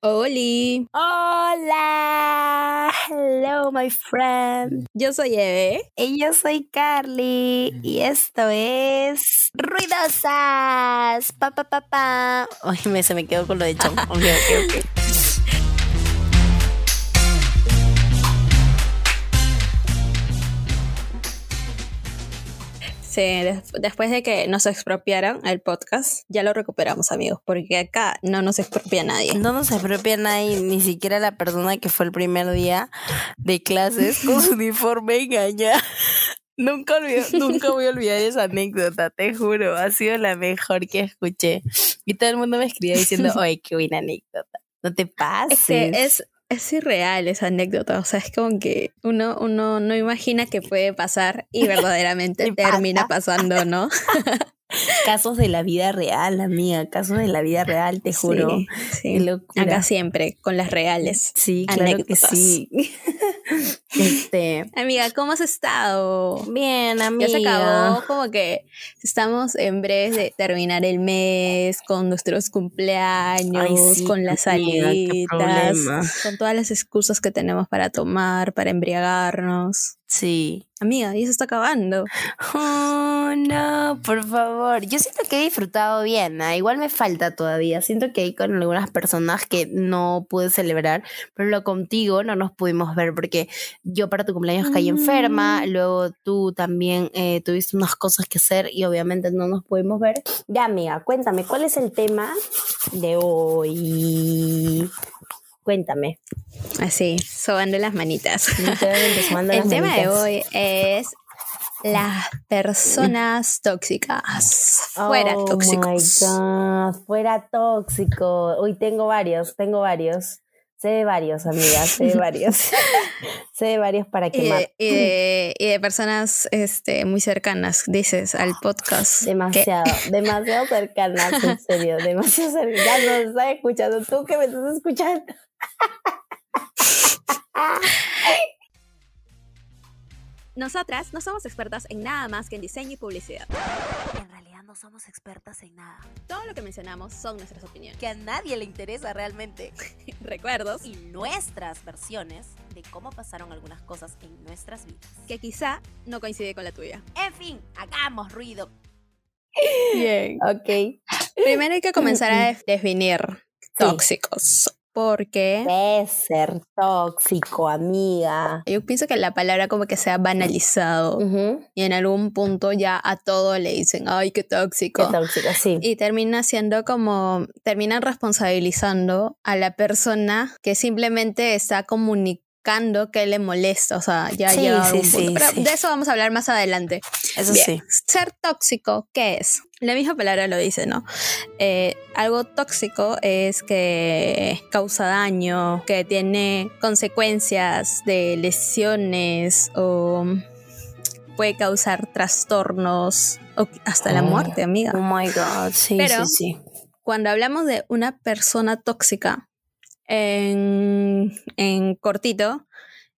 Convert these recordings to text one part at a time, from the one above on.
Oli. Hola. Hello, my friend. Yo soy Eve. Y yo soy Carly. Y esto es Ruidosas. Pa, pa, pa, pa. Ay, me, se me quedó con lo de chon. ok, ok, ok. Des- después de que nos expropiaron el podcast, ya lo recuperamos, amigos, porque acá no nos expropia nadie. No nos apropia nadie, ni siquiera la persona que fue el primer día de clases con su uniforme engaña. Nunca, olvido- nunca voy a olvidar esa anécdota, te juro. Ha sido la mejor que escuché. Y todo el mundo me escribía diciendo, oye, qué buena anécdota. No te pases. Es que es, es irreal esa anécdota, o sea, es como que uno, uno no imagina que puede pasar y verdaderamente Y pasa. termina pasando, ¿no? Casos de la vida real, amiga. Casos de la vida real, te juro. Sí, sí. Qué locura. Acá siempre, con las reales. Sí, claro anécdotas. que sí. este. Amiga, ¿cómo has estado? Bien, amiga. Ya se acabó, como que estamos en breve de terminar el mes con nuestros cumpleaños, Ay, sí, con las salidas, con todas las excusas que tenemos para tomar, para embriagarnos. Sí. Amiga, y eso está acabando. Oh, no, por favor. Yo siento que he disfrutado bien. ¿ah? Igual me falta todavía. Siento que hay con algunas personas que no pude celebrar, pero lo contigo no nos pudimos ver porque yo para tu cumpleaños caí enferma, Mm. luego tú también eh, tuviste unas cosas que hacer y obviamente no nos pudimos ver. Ya, amiga, cuéntame, ¿cuál es el tema de hoy? Cuéntame. Así, sobando las manitas. Sumando El las tema de manitas. hoy es las personas tóxicas. Fuera oh tóxicos. My God, fuera tóxico. Hoy tengo varios, tengo varios. Sé de varios, amigas, sé de varios. sé de varios para Y quemar. de, y de- y de personas este, muy cercanas, dices, al podcast. que- Demasiado, demasiado cercanas, en serio, demasiado cercanas. Ya nos estás escuchando, tú que me estás escuchando. Nosotras no somos expertas en nada más que en diseño y publicidad. Somos expertas en nada. Todo lo que mencionamos son nuestras opiniones, Que a nadie le interesa realmente. recuerdos Y nuestras versiones de cómo pasaron algunas cosas en nuestras vidas. que quizá no coincide con la tuya. En fin, hagamos ruido. Bien. Ok. Primero hay que comenzar a def- definir tóxicos. Porque Es ser tóxico, amiga. yo pienso que la palabra como que se ha banalizado y en algún punto ya a todo le dicen, ay, qué tóxico. Qué tóxico, sí. y termina siendo como, terminan responsabilizando a la persona que simplemente está comunicando que le molesta, o sea, ya Sí, llega a sí, algún punto. sí, Pero de eso vamos a hablar más adelante. Eso Bien, sí. Ser tóxico, ¿qué es? La misma palabra lo dice, ¿no? Eh, algo tóxico es que causa daño, que tiene consecuencias de lesiones o puede causar trastornos o hasta la Oh. muerte, amiga Oh my God, sí, Pero- sí, sí. cuando hablamos de una persona tóxica, en, en cortito,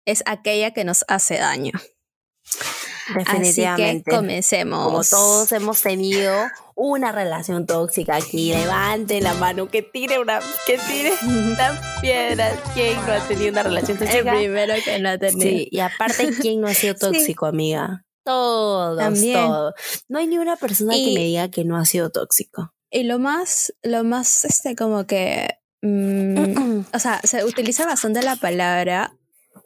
es aquella que nos hace daño. Así que Definitivamente. comencemos. Como todos hemos tenido una relación tóxica aquí, levante la mano, que tire una, que tire una piedra. ¿Quién no ha tenido una relación El tóxica? primero que no ha tenido. Sí, y aparte, ¿quién no ha sido Sí. tóxico, amiga? Todos, También. todos. No hay ni una persona Y- que me diga que no ha sido tóxico. Y lo más, lo más, este, como que. Mm, o sea, se utiliza bastante la palabra,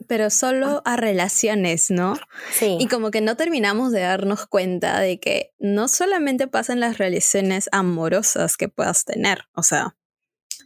pero solo a relaciones, ¿no? Sí. Y como que no terminamos de darnos cuenta de que no solamente pasa en las relaciones amorosas que puedas tener, o sea,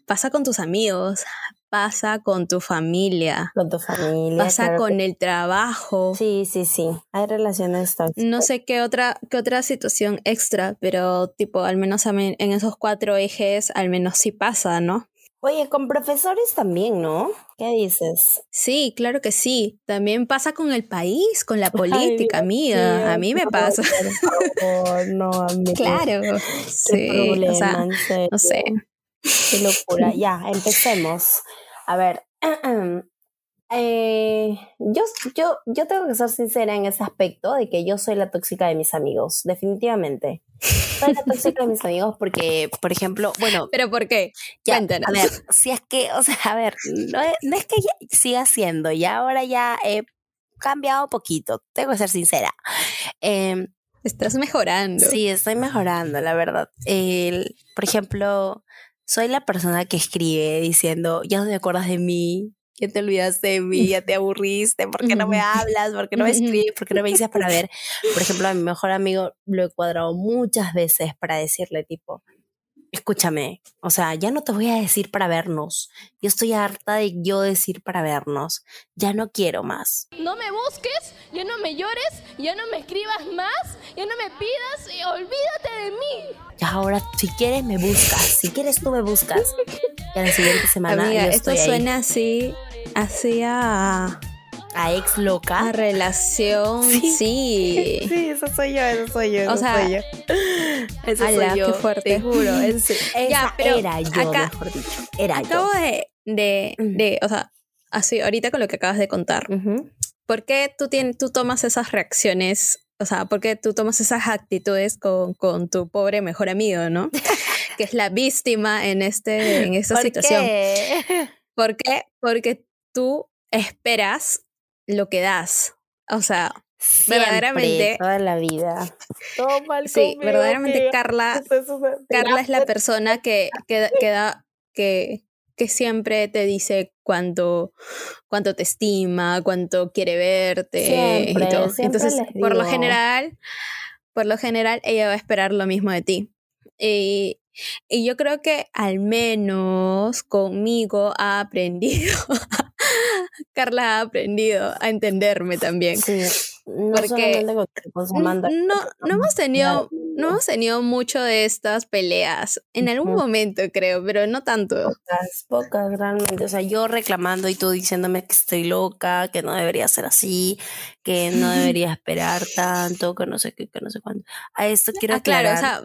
pasa con tus amigos, pasa con tu familia, con tu familia. pasa claro con que- el trabajo. Sí, sí, sí. Hay relaciones tóxicas. No sé qué otra, qué otra situación extra, pero tipo, al menos en esos cuatro ejes, al menos sí pasa, ¿no? Oye, con profesores también, ¿no? ¿Qué dices? Sí, claro que sí. También pasa con el país, con la política, Ay, amiga. A mí me pasa. Por favor, no, amiga. Claro. Sí, problema, o sea, no sé. Qué locura. Ya, empecemos. A ver. eh, yo, yo, yo tengo que ser sincera en ese aspecto de que yo soy la tóxica de mis amigos, definitivamente. Soy la tóxica de mis amigos porque, por ejemplo, bueno. ¿Pero por qué? Ya, a ver, si es que, o sea, a ver, no es, no es que siga siendo, ya ahora ya he cambiado poquito, tengo que ser sincera. Eh, Estás mejorando. Sí, estoy mejorando, la verdad. El, por ejemplo, soy la persona que escribe diciendo, ya no te acuerdas de mí, ya te olvidaste de mí, ya te aburriste, ¿por qué no me hablas? ¿Por qué no me escribes? ¿Por qué no me dices para ver? Por ejemplo, a mi mejor amigo lo he cuadrado muchas veces para decirle tipo, escúchame, o sea, ya no te voy a decir para vernos. Yo estoy harta de yo decir para vernos. Ya no quiero más. No me busques, ya no me llores, ya no me escribas más, ya no me pidas y olvídate de mí. Ya ahora, si quieres, me buscas. Si quieres, tú me buscas. Y a la siguiente semana. Amiga, esto suena así, así a a ex loca. A relación, sí. Sí, eso soy yo, eso soy yo. Eso o sea, soy yo. Eso soy yo. Qué fuerte. Te juro. Es, esa era yo, mejor dicho. Era acabo yo. De, de, de, o sea, así, ahorita con lo que acabas de contar. ¿Por qué tú, tienes, tú tomas esas reacciones? O sea, ¿por qué tú tomas esas actitudes con, con tu pobre mejor amigo, no? que es la víctima en, este, en esta ¿Por situación. Qué? ¿Por qué? Porque tú esperas lo que das. O sea, Siempre, verdaderamente. Toda la vida. Todo mal sí, verdaderamente Carla, Carla es la persona que, que, que, da, que, que siempre te dice cuánto, cuánto te estima, cuánto quiere verte siempre, y todo. Siempre Entonces, por lo general, por lo general, ella va a esperar lo mismo de ti. Y, y yo creo que al menos conmigo ha aprendido Carla ha aprendido a entenderme también. Sí, no porque no, no, hemos tenido, no hemos tenido mucho de estas peleas. En algún momento creo, pero no tanto. Pocas, pocas realmente. O sea, yo reclamando y tú diciéndome que estoy loca, que no debería ser así, que no debería esperar tanto, que no sé qué, que no sé cuánto. A esto quiero ah, Claro, o sea,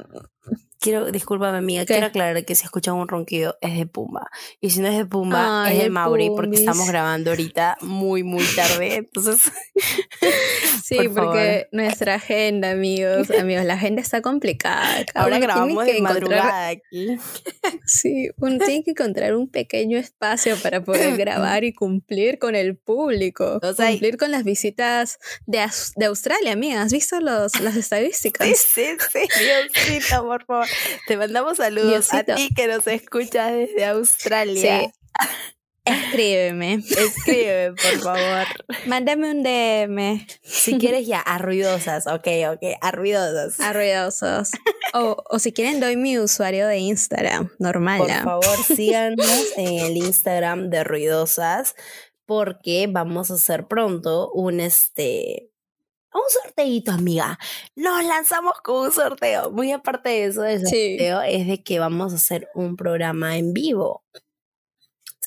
quiero, discúlpame amiga, quiero aclarar que si escuchan un ronquido es de Pumba. Y si no es de Pumba, es de Mauri, porque estamos grabando ahorita muy, muy tarde. Entonces. sí, porque nuestra agenda, amigos, amigos, la agenda está complicada. Ahora grabamos de madrugada aquí. sí, uno tiene que encontrar un pequeño espacio para poder grabar y cumplir con el público. O sea, cumplir con las visitas de, de Australia, amiga. ¿Has visto los, las estadísticas? Sí, sí, sí, Diosito, por favor. Te mandamos saludos a ti que nos escuchas desde Australia. Escríbeme. Escríbeme, por favor. Mándame un DM. Si quieres ya, a ruidosas, ok, ok, a ruidosas. A ruidosos. O, o si quieren, doy mi usuario de Instagram, normal. Por favor, síganos en el Instagram de ruidosas, porque vamos a hacer pronto un este un sorteito, amiga. Nos lanzamos con un sorteo. Muy aparte de eso, el sorteo es de que vamos a hacer un programa en vivo.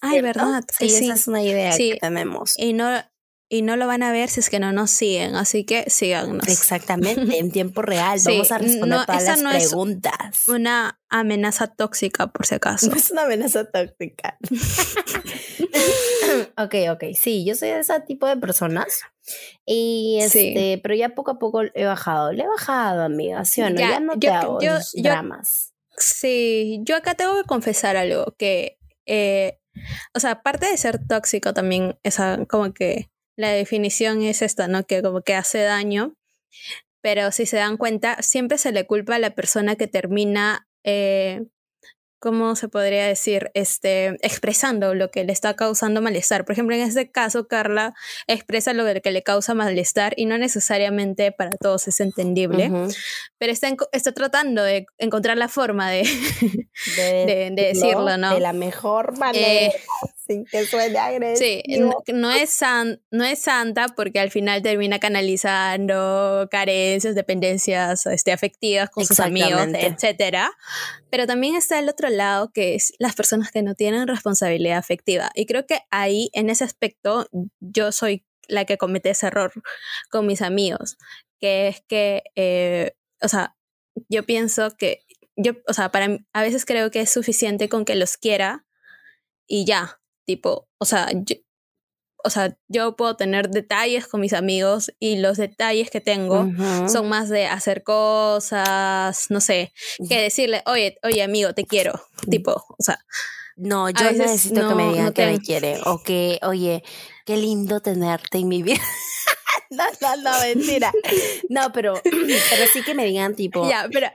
Ay, ¿verdad? Sí, esa es una idea que tenemos. Y no, y no lo van a ver si es que no nos siguen, así que síganos. Exactamente, en tiempo real. Vamos a responder todas las no preguntas. Es una amenaza tóxica, por si acaso. No es una amenaza tóxica. ok, ok. Sí, yo soy de ese tipo de personas. Y este, pero ya poco a poco he bajado. Le he bajado, amiga, ¿sí o no? Ya, no te hago dramas. Sí, yo acá tengo que confesar algo, que, eh, o sea, aparte de ser tóxico también, esa, como que la definición es esta, ¿no? Que como que hace daño, pero si se dan cuenta, siempre se le culpa a la persona que termina eh, ¿cómo se podría decir? Este, expresando lo que le está causando malestar. Por ejemplo, en este caso, Carla expresa lo que le causa malestar y no necesariamente para todos es entendible, pero está, está tratando de encontrar la forma de, de, decirlo, ¿no? De la mejor manera. Eh, sin que suene agresivo. Sí, no, es no es santa porque al final termina canalizando carencias, dependencias este, afectivas con sus amigos, etcétera. Pero también está el otro lado que es las personas que no tienen responsabilidad afectiva. Y creo que ahí, en ese aspecto, yo soy la que comete ese error con mis amigos, que es que, eh, o sea, yo pienso que, yo, o sea, para a veces creo que es suficiente con que los quiera y ya, Tipo, o sea, o sea, yo puedo tener detalles con mis amigos y los detalles que tengo son más de hacer cosas, no sé, que decirle, oye, oye amigo, te quiero, tipo, o sea, No, yo necesito que me no- digan no que te- me quieren. O que, oye, qué lindo tenerte en mi vida. no, no, no, mentira. No, pero, pero sí que me digan tipo, ya, pero...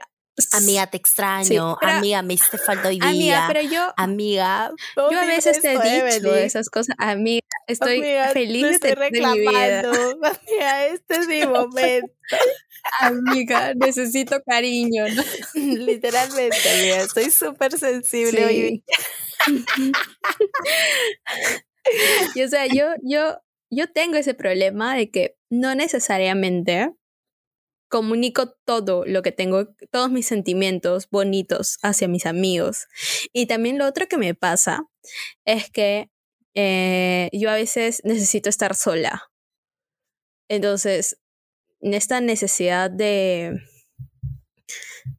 amiga, te extraño, pero- amiga, me hiciste falta hoy día. Amiga, pero yo, Amiga, yo a veces te he dicho esas cosas, amiga, estoy feliz de mi vida. Amiga, este es mi momento. Amiga, necesito cariño, ¿no? Literalmente, amiga, estoy súper sensible hoy día. Sí. y o sea, yo, yo, yo tengo ese problema de que no necesariamente comunico todo lo que tengo, todos mis sentimientos bonitos hacia mis amigos. Y también lo otro que me pasa es que eh, yo a veces necesito estar sola. Entonces, en esta necesidad de,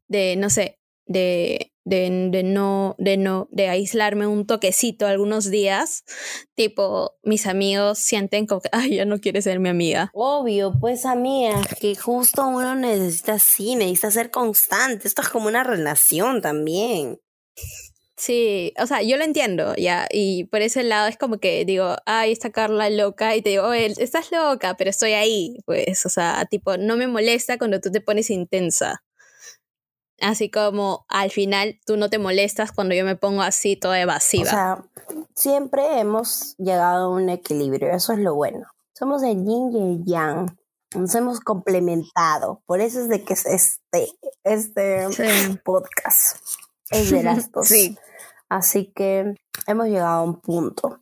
de no sé, de, de, de no, de no, de aislarme un toquecito algunos días, tipo, mis amigos sienten como que, ay, ya no quiere ser mi amiga. Obvio, pues amiga, que justo uno necesita así, necesita ser constante. Esto es como una relación también. Sí, o sea, yo lo entiendo, ya, y por ese lado es como que digo, ay, está Carla loca, y te digo, oye, estás loca, pero estoy ahí, pues, o sea, tipo, no me molesta cuando tú te pones intensa. Así como al final tú no te molestas cuando yo me pongo así toda evasiva. O sea, siempre hemos llegado a un equilibrio, eso es lo bueno. Somos el yin y el yang. Nos hemos complementado. Por eso es de que es este, este Sí. podcast es de las dos. Sí. Así que hemos llegado a un punto.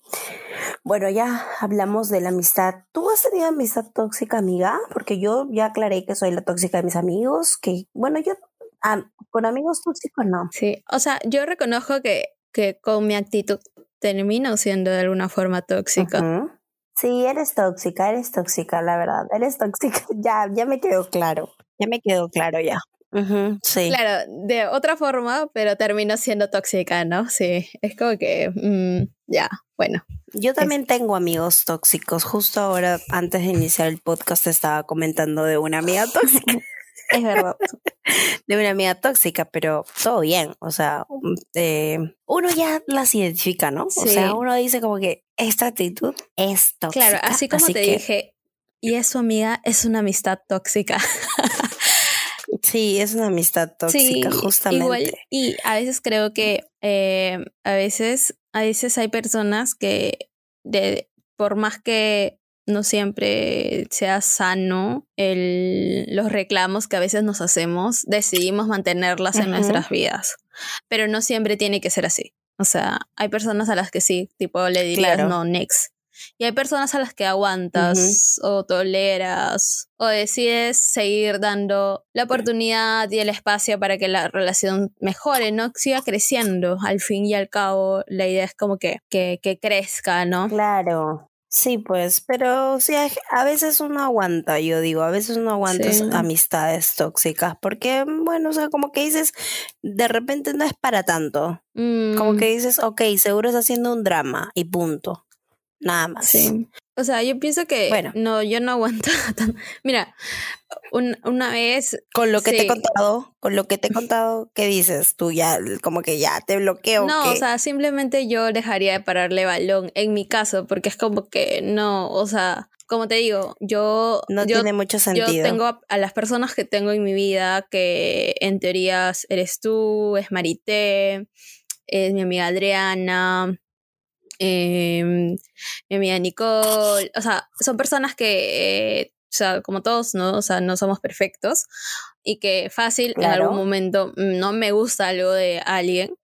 Bueno, ya hablamos de la amistad. ¿Tú has tenido amistad tóxica, amiga? Porque yo ya aclaré que soy la tóxica de mis amigos, que bueno, yo ah, con amigos tóxicos no. Sí, o sea, yo reconozco que, que con mi actitud termino siendo de alguna forma tóxica. Sí, eres tóxica, eres tóxica, la verdad. Eres tóxica. Ya, ya me quedó claro. Ya me quedó claro ya. Ujú, sí. Claro, de otra forma, pero termino siendo tóxica, ¿no? Sí, es como que, mm, ya, bueno. Yo también tengo amigos tóxicos. Justo ahora, antes de iniciar el podcast, estaba comentando de una amiga tóxica. Es verdad. de una amiga tóxica, pero todo bien. O sea, eh, uno ya las identifica, ¿no? O sea, uno dice como que esta actitud es tóxica. Claro, así como te que, dije, y es su amiga, es una amistad tóxica. Sí, es una amistad tóxica, justamente. Igual, y a veces creo que eh, a veces, a veces hay personas que de, por más que no siempre sea sano el, los reclamos que a veces nos hacemos, decidimos mantenerlas en nuestras vidas. Pero no siempre tiene que ser así. O sea, hay personas a las que sí, tipo le dirías Claro. no, next. Y hay personas a las que aguantas o toleras o decides seguir dando la oportunidad y el espacio para que la relación mejore, ¿no? Siga creciendo. Al fin y al cabo, la idea es como que, que, que crezca, ¿no? Claro. Sí, pues, pero sí, a a veces uno aguanta, yo digo, a veces uno aguanta Sí. amistades tóxicas, porque, bueno, o sea, como que dices, de repente no es para tanto, como Mm, que dices, ok, seguro está haciendo un drama y punto, nada más. Sí. O sea, yo pienso que Bueno. no, yo no aguanto tanto. Mira, un- una vez Con lo que te he contado, con lo que te he contado, ¿qué dices? Tú ya, como que ya te bloqueo. No, ¿qué? o sea, simplemente yo dejaría de pararle balón en mi caso, porque es como que no, o sea, como te digo, yo, no yo, tiene mucho yo sentido. tengo a, a las personas que tengo en mi vida, que en teoría eres tú, es Marité, es mi amiga Adriana, em, mi amiga Nicole, o sea, son personas que, eh, o sea, como todos, ¿no? O sea, no somos perfectos y que fácil en Claro. algún momento mm, no me gusta algo de alguien,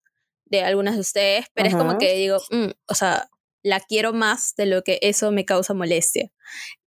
de algunas de ustedes, pero es como que digo, mm, o sea, la quiero más de lo que eso me causa molestia.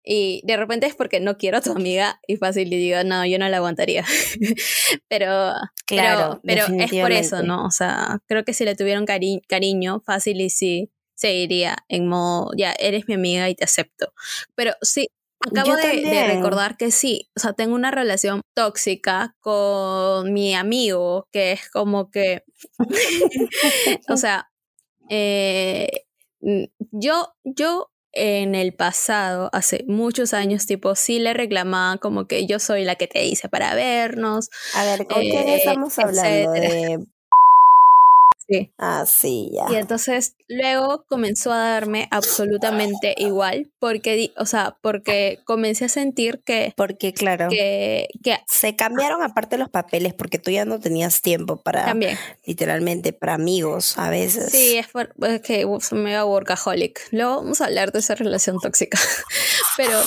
Y de repente es porque no quiero a tu amiga y fácil y digo, no, yo no la aguantaría. pero Claro, pero, pero es por eso. ¿no? O sea, creo que si le tuvieron cari- cariño, fácil y sí seguiría en modo, ya eres mi amiga y te acepto. Pero sí, acabo de, recordar que sí, o sea, tengo una relación tóxica con mi amigo, que es como que, o sea, eh, yo, yo en el pasado, hace muchos años, tipo, sí le reclamaba como que yo soy la que te hice para vernos. A ver, ¿con quién eh, estamos hablando? etcétera. De... Sí. Ah, sí, ya. Y entonces luego comenzó a darme absolutamente igual, porque, di- o sea, porque comencé a sentir que, Porque, claro, que, que se cambiaron aparte los papeles porque tú ya no tenías tiempo para, también. literalmente, para amigos a veces. Sí, es, por- es que uf, me iba workaholic. Luego vamos a hablar de esa relación tóxica. Pero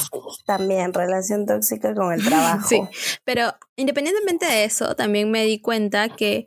También relación tóxica con el trabajo. Sí, pero independientemente de eso, también me di cuenta que,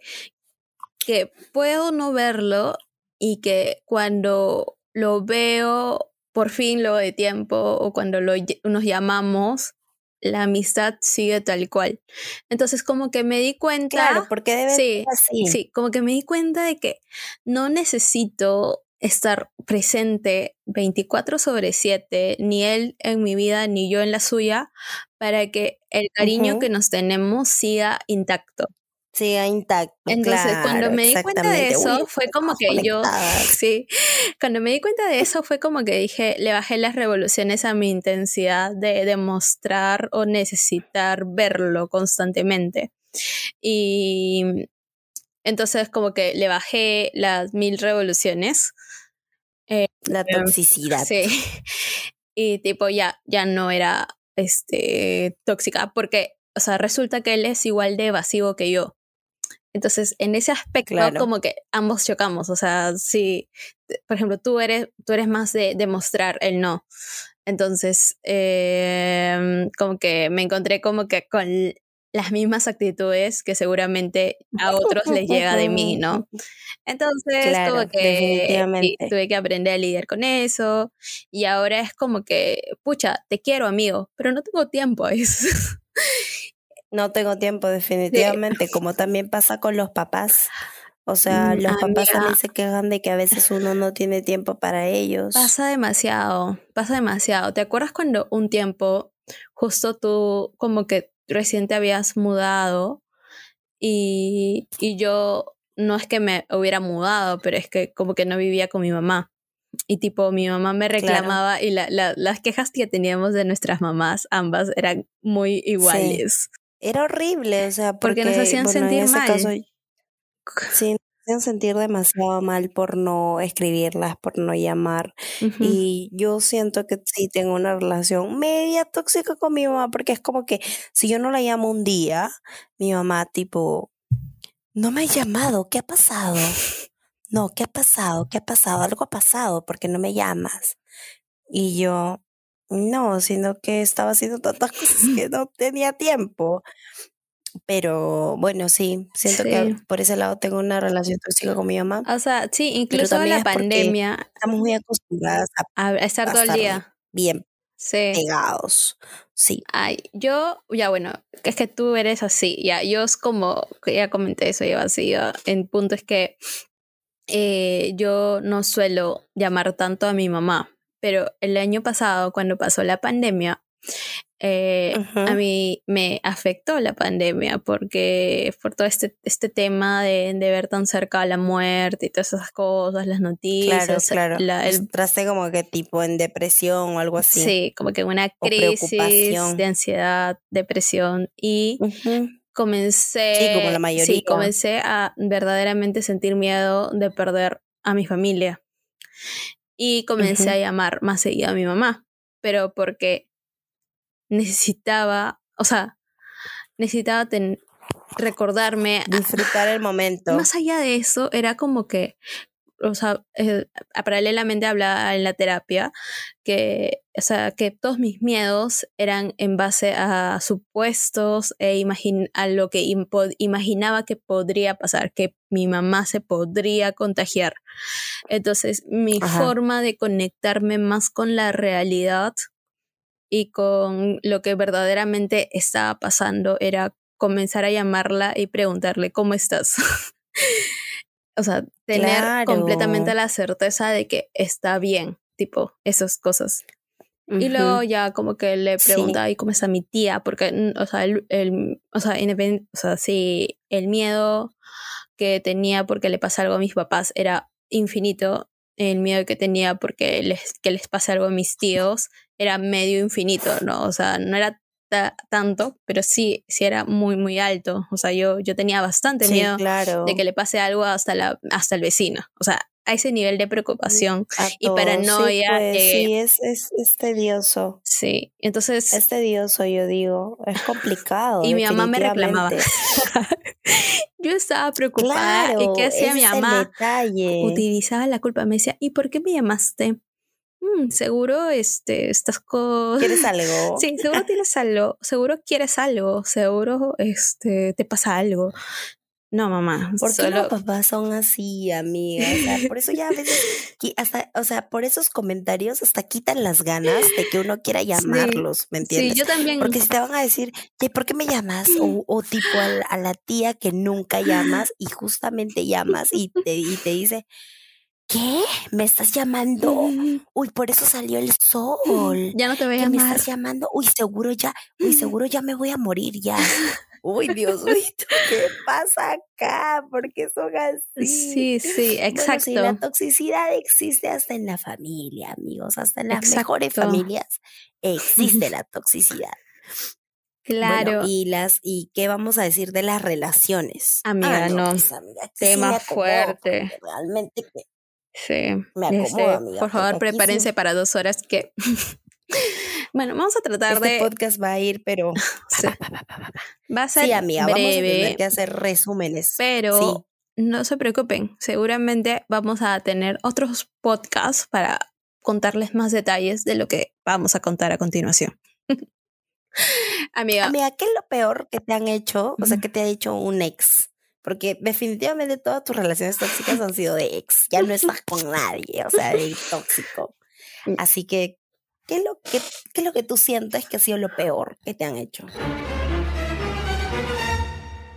que puedo no verlo y que cuando lo veo por fin luego de tiempo o cuando lo, nos llamamos, la amistad sigue tal cual. Entonces como que me di cuenta... Claro, porque debe Sí, ser así. Sí, como que me di cuenta de que no necesito estar presente 24 sobre 7, ni él en mi vida, ni yo en la suya, para que el cariño que nos tenemos siga intacto. Siga intacto. Entonces, cuando me di cuenta de eso, Uy, fue como que yo, sí, cuando me di cuenta de eso, fue como que dije, le bajé las revoluciones a mi intensidad de demostrar o necesitar verlo constantemente. Y entonces como que le bajé las mil revoluciones. La toxicidad. Sí. Y tipo ya, ya no era este tóxica, porque, o sea, resulta que él es igual de evasivo que yo. Entonces, en ese aspecto, Claro. como que ambos chocamos. O sea, si, por ejemplo, tú eres, tú eres más de demostrar el no. Entonces, eh, como que me encontré como que con las mismas actitudes que seguramente a otros les llega de mí, ¿no? Entonces, Claro, como que tuve que aprender a lidiar con eso. Y ahora es como que, pucha, te quiero, amigo, pero no tengo tiempo a eso. No tengo tiempo, definitivamente, como también pasa con los papás. O sea, Mm, los papás también se quejan de que a veces uno no tiene tiempo para ellos. Pasa demasiado, pasa demasiado. ¿Te acuerdas cuando un tiempo justo tú como que recién te habías mudado y, y yo no es que me hubiera mudado, pero es que como que no vivía con mi mamá. Y tipo, mi mamá me reclamaba y la- la- las quejas que teníamos de nuestras mamás, ambas, eran muy iguales. Era horrible, o sea, Porque porque, nos hacían bueno, en sentir ese mal. caso, sí, nos hacían sentir demasiado mal por no escribirlas, por no llamar. Y yo siento que sí tengo una relación media tóxica con mi mamá, porque es como que si yo no la llamo un día, mi mamá tipo, no me ha llamado, ¿qué ha pasado? No, ¿qué ha pasado? ¿Qué ha pasado? Algo ha pasado, porque no me llamas? Y yo, no, sino que estaba haciendo tantas cosas que no tenía tiempo. Pero bueno, sí, siento Sí. que por ese lado tengo una relación tóxica con mi mamá. O sea, sí, incluso también la es pandemia, Estamos muy acostumbradas a estar todo el día. bien Sí. pegados. Sí. Ay, yo, ya bueno, es que tú eres así, ya, yo es como, ya comenté eso, yo así, ya, en punto es que eh, yo no suelo llamar tanto a mi mamá, pero el año pasado, cuando pasó la pandemia, eh, Ujú. a mí me afectó la pandemia porque por todo este, este tema de, de ver tan cerca la muerte y todas esas cosas, las noticias, Claro, claro. la- el Entraste como que tipo en depresión o algo así. Sí, como que una crisis de ansiedad, depresión y Ujú. comencé, Sí, como la mayoría. sí, comencé a verdaderamente sentir miedo de perder a mi familia y comencé a llamar más seguido a mi mamá, pero porque necesitaba, o sea, necesitaba ten- recordarme Disfrutar el momento. más allá de eso, era como que, o sea, eh, paralelamente hablaba en la terapia que, o sea, que todos mis miedos eran en base a supuestos e imagin a lo que imaginaba que podría pasar, que mi mamá se podría contagiar. Entonces, mi Ajá. forma de conectarme más con la realidad y con lo que verdaderamente estaba pasando era comenzar a llamarla y preguntarle cómo estás. o sea, tener Claro. completamente la certeza de que está bien, tipo, esas cosas. Y luego ya como que le Sí. preguntaba, ¿y cómo está mi tía? Porque, mm, o sea, el, el- o sea, independ- o sea, sí, el miedo que tenía porque le pasa algo a mis papás era infinito. el miedo que tenía porque les, que les pase algo a mis tíos era medio infinito, ¿no? O sea, no era tanto, pero sí, sí era muy, muy alto. O sea, yo, yo tenía bastante miedo de que le pase algo hasta, la, hasta el vecino. O sea, a ese nivel de preocupación y paranoia. Sí, pues, sí es, es, es, tedioso. Sí, entonces... Es tedioso, yo digo. Es complicado. y mi mamá me reclamaba. yo estaba preocupada. ¿Y qué hacía mi mamá? Utilizaba la culpa. Me decía, ¿y por qué me llamaste? Mm, seguro este, estas cosas. ¿Quieres algo? Sí, seguro tienes algo, seguro quieres algo, seguro este, te pasa algo. No, mamá. ¿Por qué los papás son así, amiga? O sea, por eso ya a veces, hasta, o sea, por esos comentarios hasta quitan las ganas de que uno quiera llamarlos, ¿me entiendes? Sí, yo también. Porque si te van a decir, ¿por qué me llamas? O, o tipo a, a, la tía que nunca llamas y justamente llamas y te, y te dice, ¿Qué? ¿Me estás llamando? Uy, por eso salió el sol. Ya no te voy a llamar. ¿Me estás llamando? Uy, seguro ya, uy, seguro ya me voy a morir ya. Uy, Dios mío, ¿qué pasa acá? ¿Por qué son así? Sí, sí, exacto. la toxicidad existe hasta en la familia, amigos, hasta en las mejores familias existe la toxicidad. Claro. y las y qué vamos a decir de las relaciones. Amiga, ah, no. Pues, Tema fuerte. Realmente que Sí. Me este, Por favor, prepárense para dos horas que. bueno, vamos a tratar este de. podcast va a ir, pero. Va a ser sí, amiga, breve. Vamos a tener que hacer resúmenes. Pero no se preocupen. Seguramente vamos a tener otros podcasts para contarles más detalles de lo que vamos a contar a continuación. amiga. Amiga, ¿qué es lo peor que te han hecho? O sea, que te ha hecho un ex. Porque definitivamente todas tus relaciones tóxicas han sido de ex. Ya no estás con nadie, o sea, de tóxico. Mm. Así que, ¿qué es, lo que, ¿qué es lo que tú sientes que ha sido lo peor que te han hecho?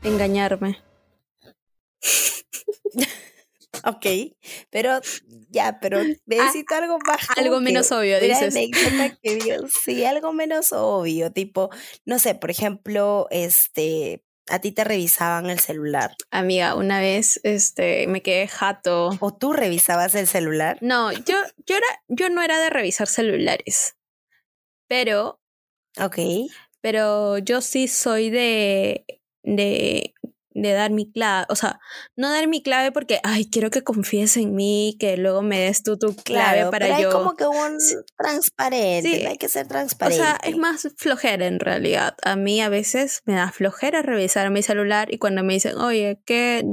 Engañarme. ok, pero ya, pero ah, necesito algo más. Algo menos obvio, dices. Que, sí, algo menos obvio, tipo, no sé, por ejemplo, este, a ti te revisaban el celular. Amiga, una vez este, me quedé jato. ¿O tú revisabas el celular? No, yo, yo, era, yo no era de revisar celulares. Pero. Ok. Pero yo sí soy de. de de dar mi clave, o sea, no dar mi clave porque, ay, quiero que confíes en mí, que luego me des tú tu clave para pero yo. Hay como que un transparente, hay que ser transparente. O sea, es más flojera en realidad. A mí a veces me da flojera revisar mi celular y cuando me dicen, oye, ¿qué,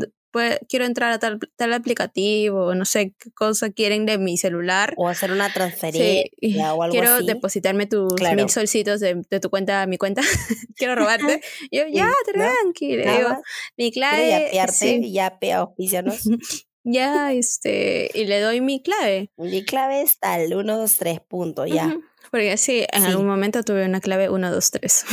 quiero entrar a tal, tal, aplicativo, no sé qué cosa quieren de mi celular. O hacer una transferencia o algo quiero depositarme tus mil solcitos de, de, tu cuenta a mi cuenta. quiero robarte. yo, ya, tranqui. digo, mi clave. y ya pe auspicianos. ya, este, y le doy mi clave. Mi clave es tal, uno, dos, tres, punto, ya. Porque sí, en algún momento tuve una clave 1, 2, 3.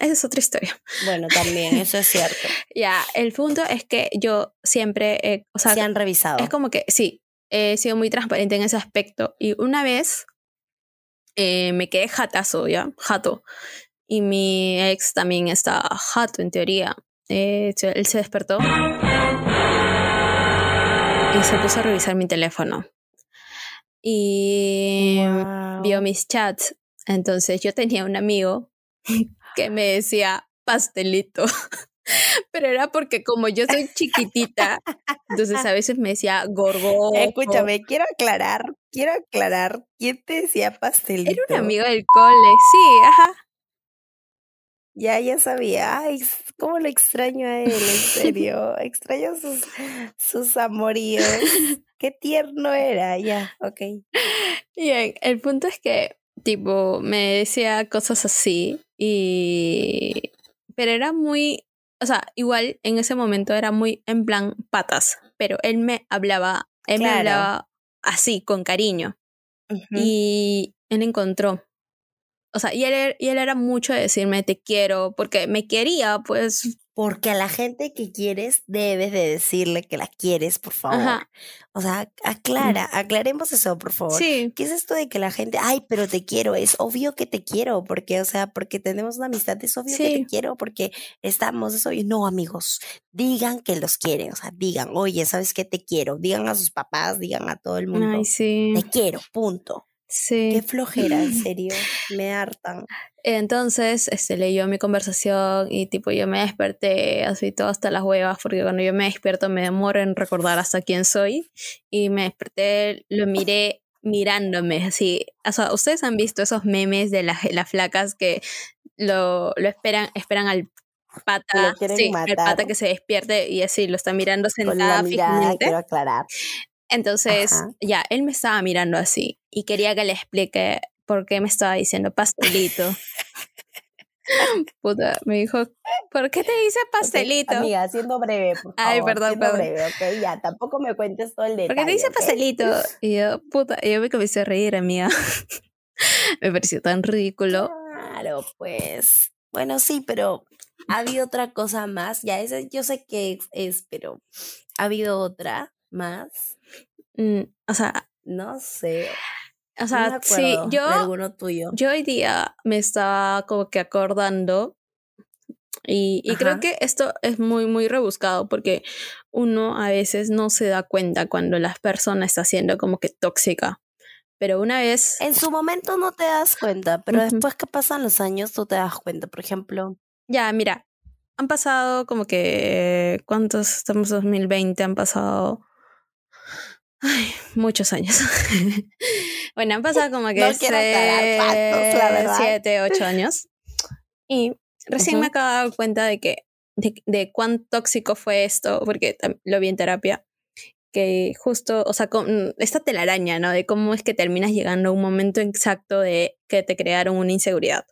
Esa es otra historia. Bueno, también, eso es cierto. ya, el punto es que yo siempre, o sea, se han revisado. Es como que sí, he sido muy transparente en ese aspecto. Y una vez eh, me quedé jatazo, ¿ya? Jato. Y mi ex también está jato, en teoría. Eh, él se despertó y se puso a revisar mi teléfono y vio mis chats. Entonces yo tenía un amigo que me decía pastelito. Pero era porque como yo soy chiquitita, entonces a veces me decía gorgo. Escúchame, quiero aclarar, quiero aclarar, ¿quién te decía pastelito? Era un amigo del cole, sí, ajá. Ya, ya sabía. Ay, cómo lo extraño a él, en serio. extraño sus, sus amoríos. Qué tierno era, ya, ok. Bien, el punto es que, tipo, me decía cosas así y... Pero era muy... O sea, igual en ese momento era muy en plan patas, pero él me hablaba, él me hablaba así, con cariño. Y él encontró o sea, y él, y él era mucho de decirme te quiero, porque me quería, pues porque a la gente que quieres debes de decirle que la quieres, por favor. Ajá. O sea, aclara, aclaremos eso, por favor. Sí. ¿Qué es esto de que la gente, ay, pero te quiero? Es obvio que te quiero, porque, o sea, porque tenemos una amistad, es obvio que te quiero, porque estamos, es obvio. No, amigos, digan que los quieren, o sea, digan, oye, ¿sabes qué? Te quiero. Digan a sus papás, digan a todo el mundo, Ay, sí. te quiero, punto. Sí. Qué flojera, en serio, me hartan. Entonces, este, leyó mi conversación y tipo yo me desperté así todo hasta las huevas porque cuando yo me despierto me demoro en recordar hasta quién soy y me desperté, lo miré mirándome así. O sea, ustedes han visto esos memes de las, las flacas que lo, lo esperan, esperan al pata, sí, matar. pata que se despierte y así lo está mirando Con sentada la mirada, fijamente. quiero aclarar. Entonces, Ajá. ya, él me estaba mirando así y quería que le explique por qué me estaba diciendo pastelito. Puta, me dijo, ¿por qué te dice pastelito? amiga, siendo breve, por favor. Ay, perdón, siendo perdón. breve, ok, ya, tampoco me cuentes todo el detalle. ¿Por qué te dice pastelito? Y yo, puta, yo me comencé a reír, amiga. me pareció tan ridículo. Claro, pues. Bueno, sí, pero ha habido otra cosa más. Ya, ese yo sé que es, es, pero ha habido otra más. Mm, o sea, No sé. o no sea, me sí, yo, de alguno tuyo. yo hoy día me estaba como que acordando y, y creo que esto es muy, muy rebuscado porque uno a veces no se da cuenta cuando la persona está siendo como que tóxica. Pero una vez, En su momento no te das cuenta, pero después que pasan los años tú te das cuenta. Por ejemplo, ya, mira, han pasado como que, ¿cuántos? Estamos en 2020, han pasado... Ay, muchos años. bueno, han pasado como que No verdad. siete, ocho años. Y recién me acabo de dar cuenta de que, de, de cuán tóxico fue esto, porque lo vi en terapia, que justo, o sea, con esta telaraña, ¿no? De cómo es que terminas llegando a un momento exacto de que te crearon una inseguridad.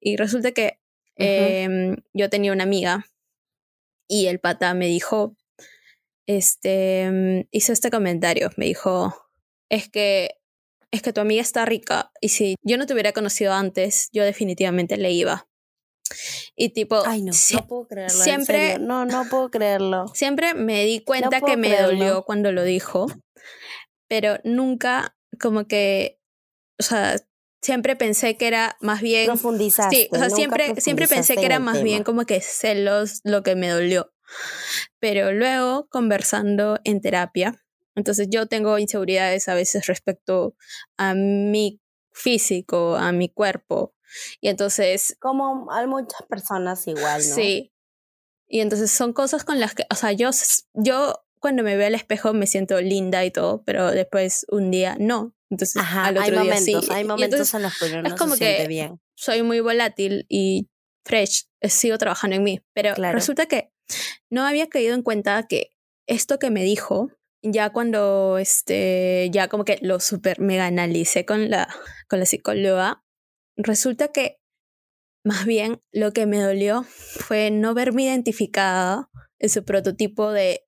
Y resulta que em, yo tenía una amiga y el pata me dijo, este, mm, hizo este comentario, me dijo, es que, es que tu amiga está rica y si yo no te hubiera conocido antes, yo definitivamente le iba. Y tipo, ay no, no puedo creerlo. siempre-. No, no puedo creerlo. siempre me di cuenta que me creerlo. dolió cuando lo dijo, pero nunca como que, o sea, siempre pensé que era más bien... Profundizaste. Sí, o sea, siempre, siempre pensé que era más bien como que celos lo que me dolió. Pero luego, conversando en terapia, entonces yo tengo inseguridades a veces respecto a mi físico, a mi cuerpo. Y entonces, Como hay muchas personas igual, ¿no? sí. Y entonces son cosas con las que, o sea, yo, yo cuando me veo al espejo me siento linda y todo, pero después un día no. Entonces, Ajá, al hay otro día sí. momentos, hay Y momentos entonces en los que uno no como se que- bien. soy muy volátil y fresh, eh, sigo trabajando en mí. Pero Claro. resulta que no había caído en cuenta que esto que me dijo, ya cuando este, ya como que lo super mega analicé con la, con la psicóloga, resulta que más bien lo que me dolió fue no verme identificada en su prototipo de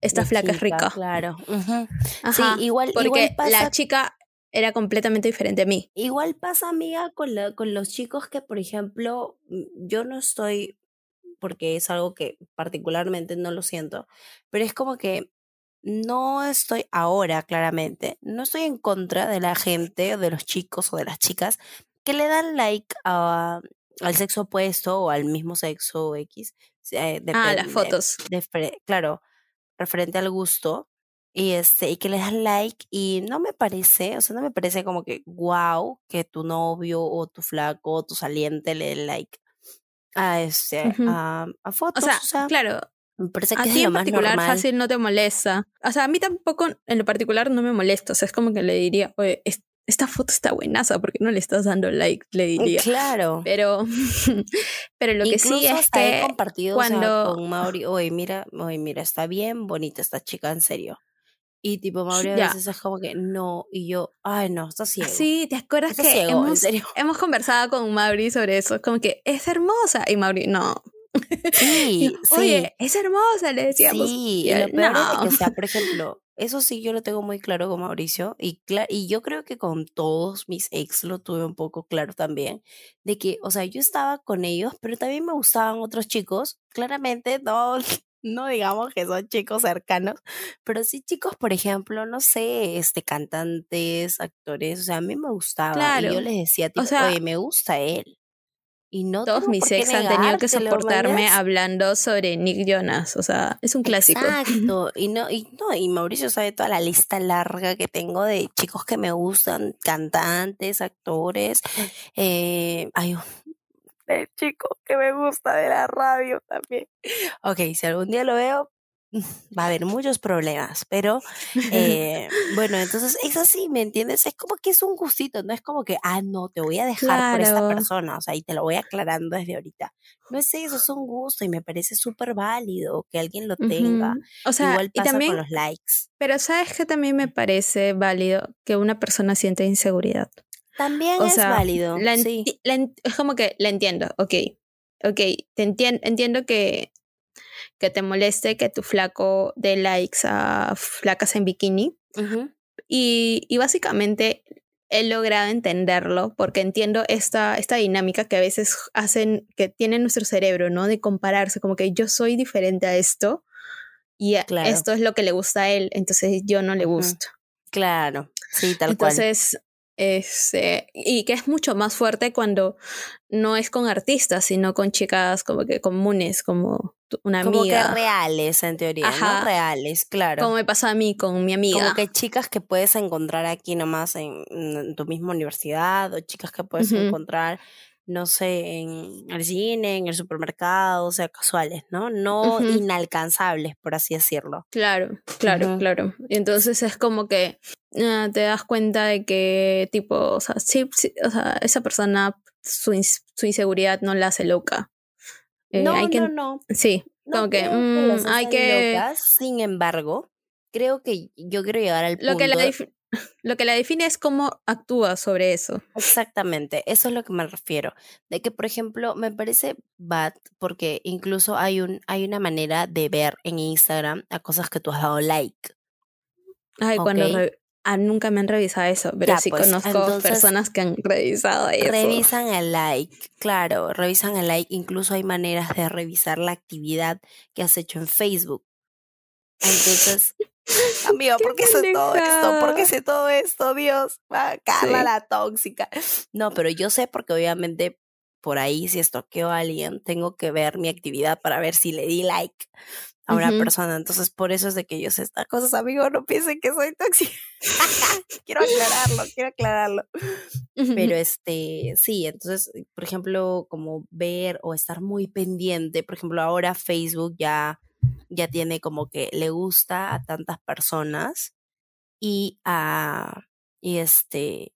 esta flaca es rica. Claro. Ajá, sí, igual, porque igual pasa la chica era completamente diferente a mí. Igual pasa, amiga, con, la- con los chicos que, por ejemplo, yo no estoy, porque es algo que particularmente no lo siento, pero es como que no estoy ahora, claramente, no estoy en contra de la gente, de los chicos o de las chicas que le dan like a, al sexo opuesto o al mismo sexo X. eh, Ah, las fotos. de fre- claro, referente al gusto. Y este, y que le das like, y no me parece, o sea, no me parece como que wow que tu novio o tu flaco o tu saliente le dé like a este, a, a O fotos. sea, claro, me parece a que es ti en particular normal. fácil no te molesta. O sea, a mí tampoco en lo particular no me molesta. O sea, es como que le diría, oye, es- esta foto está buenaza, ¿por qué no le estás dando like? Le diría. Claro. Pero, pero lo que sí es hasta he que compartido o sea, cuando- con Mauri, oye, mira, oye, mira, está bien bonita esta chica, en serio. Y tipo, Mauri a Ya. veces es como que no, y yo, ay, no, está ciego. Sí, ¿te acuerdas Está que ciego, en hemos, serio. hemos conversado con Mauri sobre eso? Es como que es hermosa. Y Mauri, no. Sí, Y, sí. Oye, es hermosa, le decíamos. Sí, Y lo peor es "No". que, o sea, por ejemplo, Eso sí, yo lo tengo muy claro con Mauricio y, y yo creo que con todos mis ex lo tuve un poco claro también, de que, o sea, yo estaba con ellos, pero también me gustaban otros chicos, claramente no, no digamos que son chicos cercanos, pero sí chicos, por ejemplo, no sé, este, cantantes, actores, o sea, a mí me gustaba y yo les decía, tipo, oye, me gusta él. Y no Todos mis ex han tenido que soportarme hablando sobre Nick Jonas, o sea, es un clásico. Exacto, y no, y no, y Mauricio sabe toda la lista larga que tengo de chicos que me gustan, cantantes, actores, eh, hay un chico que me gusta de la radio también. Ok, si algún día lo veo, va a haber muchos problemas, pero eh, bueno, entonces es así, ¿me entiendes? Es como que es un gustito, no es como que, ah, no, te voy a dejar por esta persona, o sea, y te lo voy aclarando desde ahorita. No es eso, es un gusto y me parece súper válido que alguien lo tenga. O sea, Igual pasa y también, con los likes. Pero sabes que también me parece válido que una persona sienta inseguridad. También es válido. sí. es como que la entiendo, ok. Ok, te entiendo que que te moleste que tu flaco dé likes a flacas en bikini. y, y, básicamente he logrado entenderlo porque entiendo esta, esta dinámica que a veces hacen, que tiene nuestro cerebro, ¿no? De compararse, como que yo soy diferente a esto y esto es lo que le gusta a él, entonces yo no le gusto. Claro, sí, tal cual. Entonces, este, y que es mucho más fuerte cuando no es con artistas, sino con chicas como que comunes, como una amiga. Como que reales, en teoría, ¿no? Reales, claro. Como me pasa a mí con mi amiga. Como que chicas que puedes encontrar aquí nomás en, en tu misma universidad, o chicas que puedes encontrar no sé, en el cine, en el supermercado, o sea, casuales, ¿no? No inalcanzables, por así decirlo. Claro, claro, claro. Entonces es como que ah, te das cuenta de que, tipo, o sea, sí, o sea, esa persona, su, inseguridad no la hace loca. Eh, no, hay que, no, no. Sí, como que, mm, hay que... sin embargo, creo que yo quiero llegar al punto... Lo que la lo que la define es cómo actúa sobre eso. Exactamente, eso es lo que me refiero. De que, por ejemplo, me parece bad porque incluso hay, un, hay una manera de ver en Instagram a cosas que tú has dado like. Ay, cuando ah, nunca me han revisado eso, pero sí pues, conozco personas que han revisado eso. Revisan el like, claro, revisan el like. Incluso hay maneras de revisar la actividad que has hecho en Facebook. Entonces, Amigo, ¿por qué sé todo esto? ¿Por qué sé todo esto? Dios, Carla la tóxica. No, pero yo sé porque obviamente por ahí si estoqueo a alguien, tengo que ver mi actividad para ver si le di like a una persona. Entonces, por eso es de que yo sé estas cosas, amigo, no piensen que soy tóxica. quiero aclararlo, quiero aclararlo. Pero este, sí, entonces, por ejemplo, como ver o estar muy pendiente, por ejemplo, ahora Facebook ya ya tiene como que le gusta a tantas personas y a y este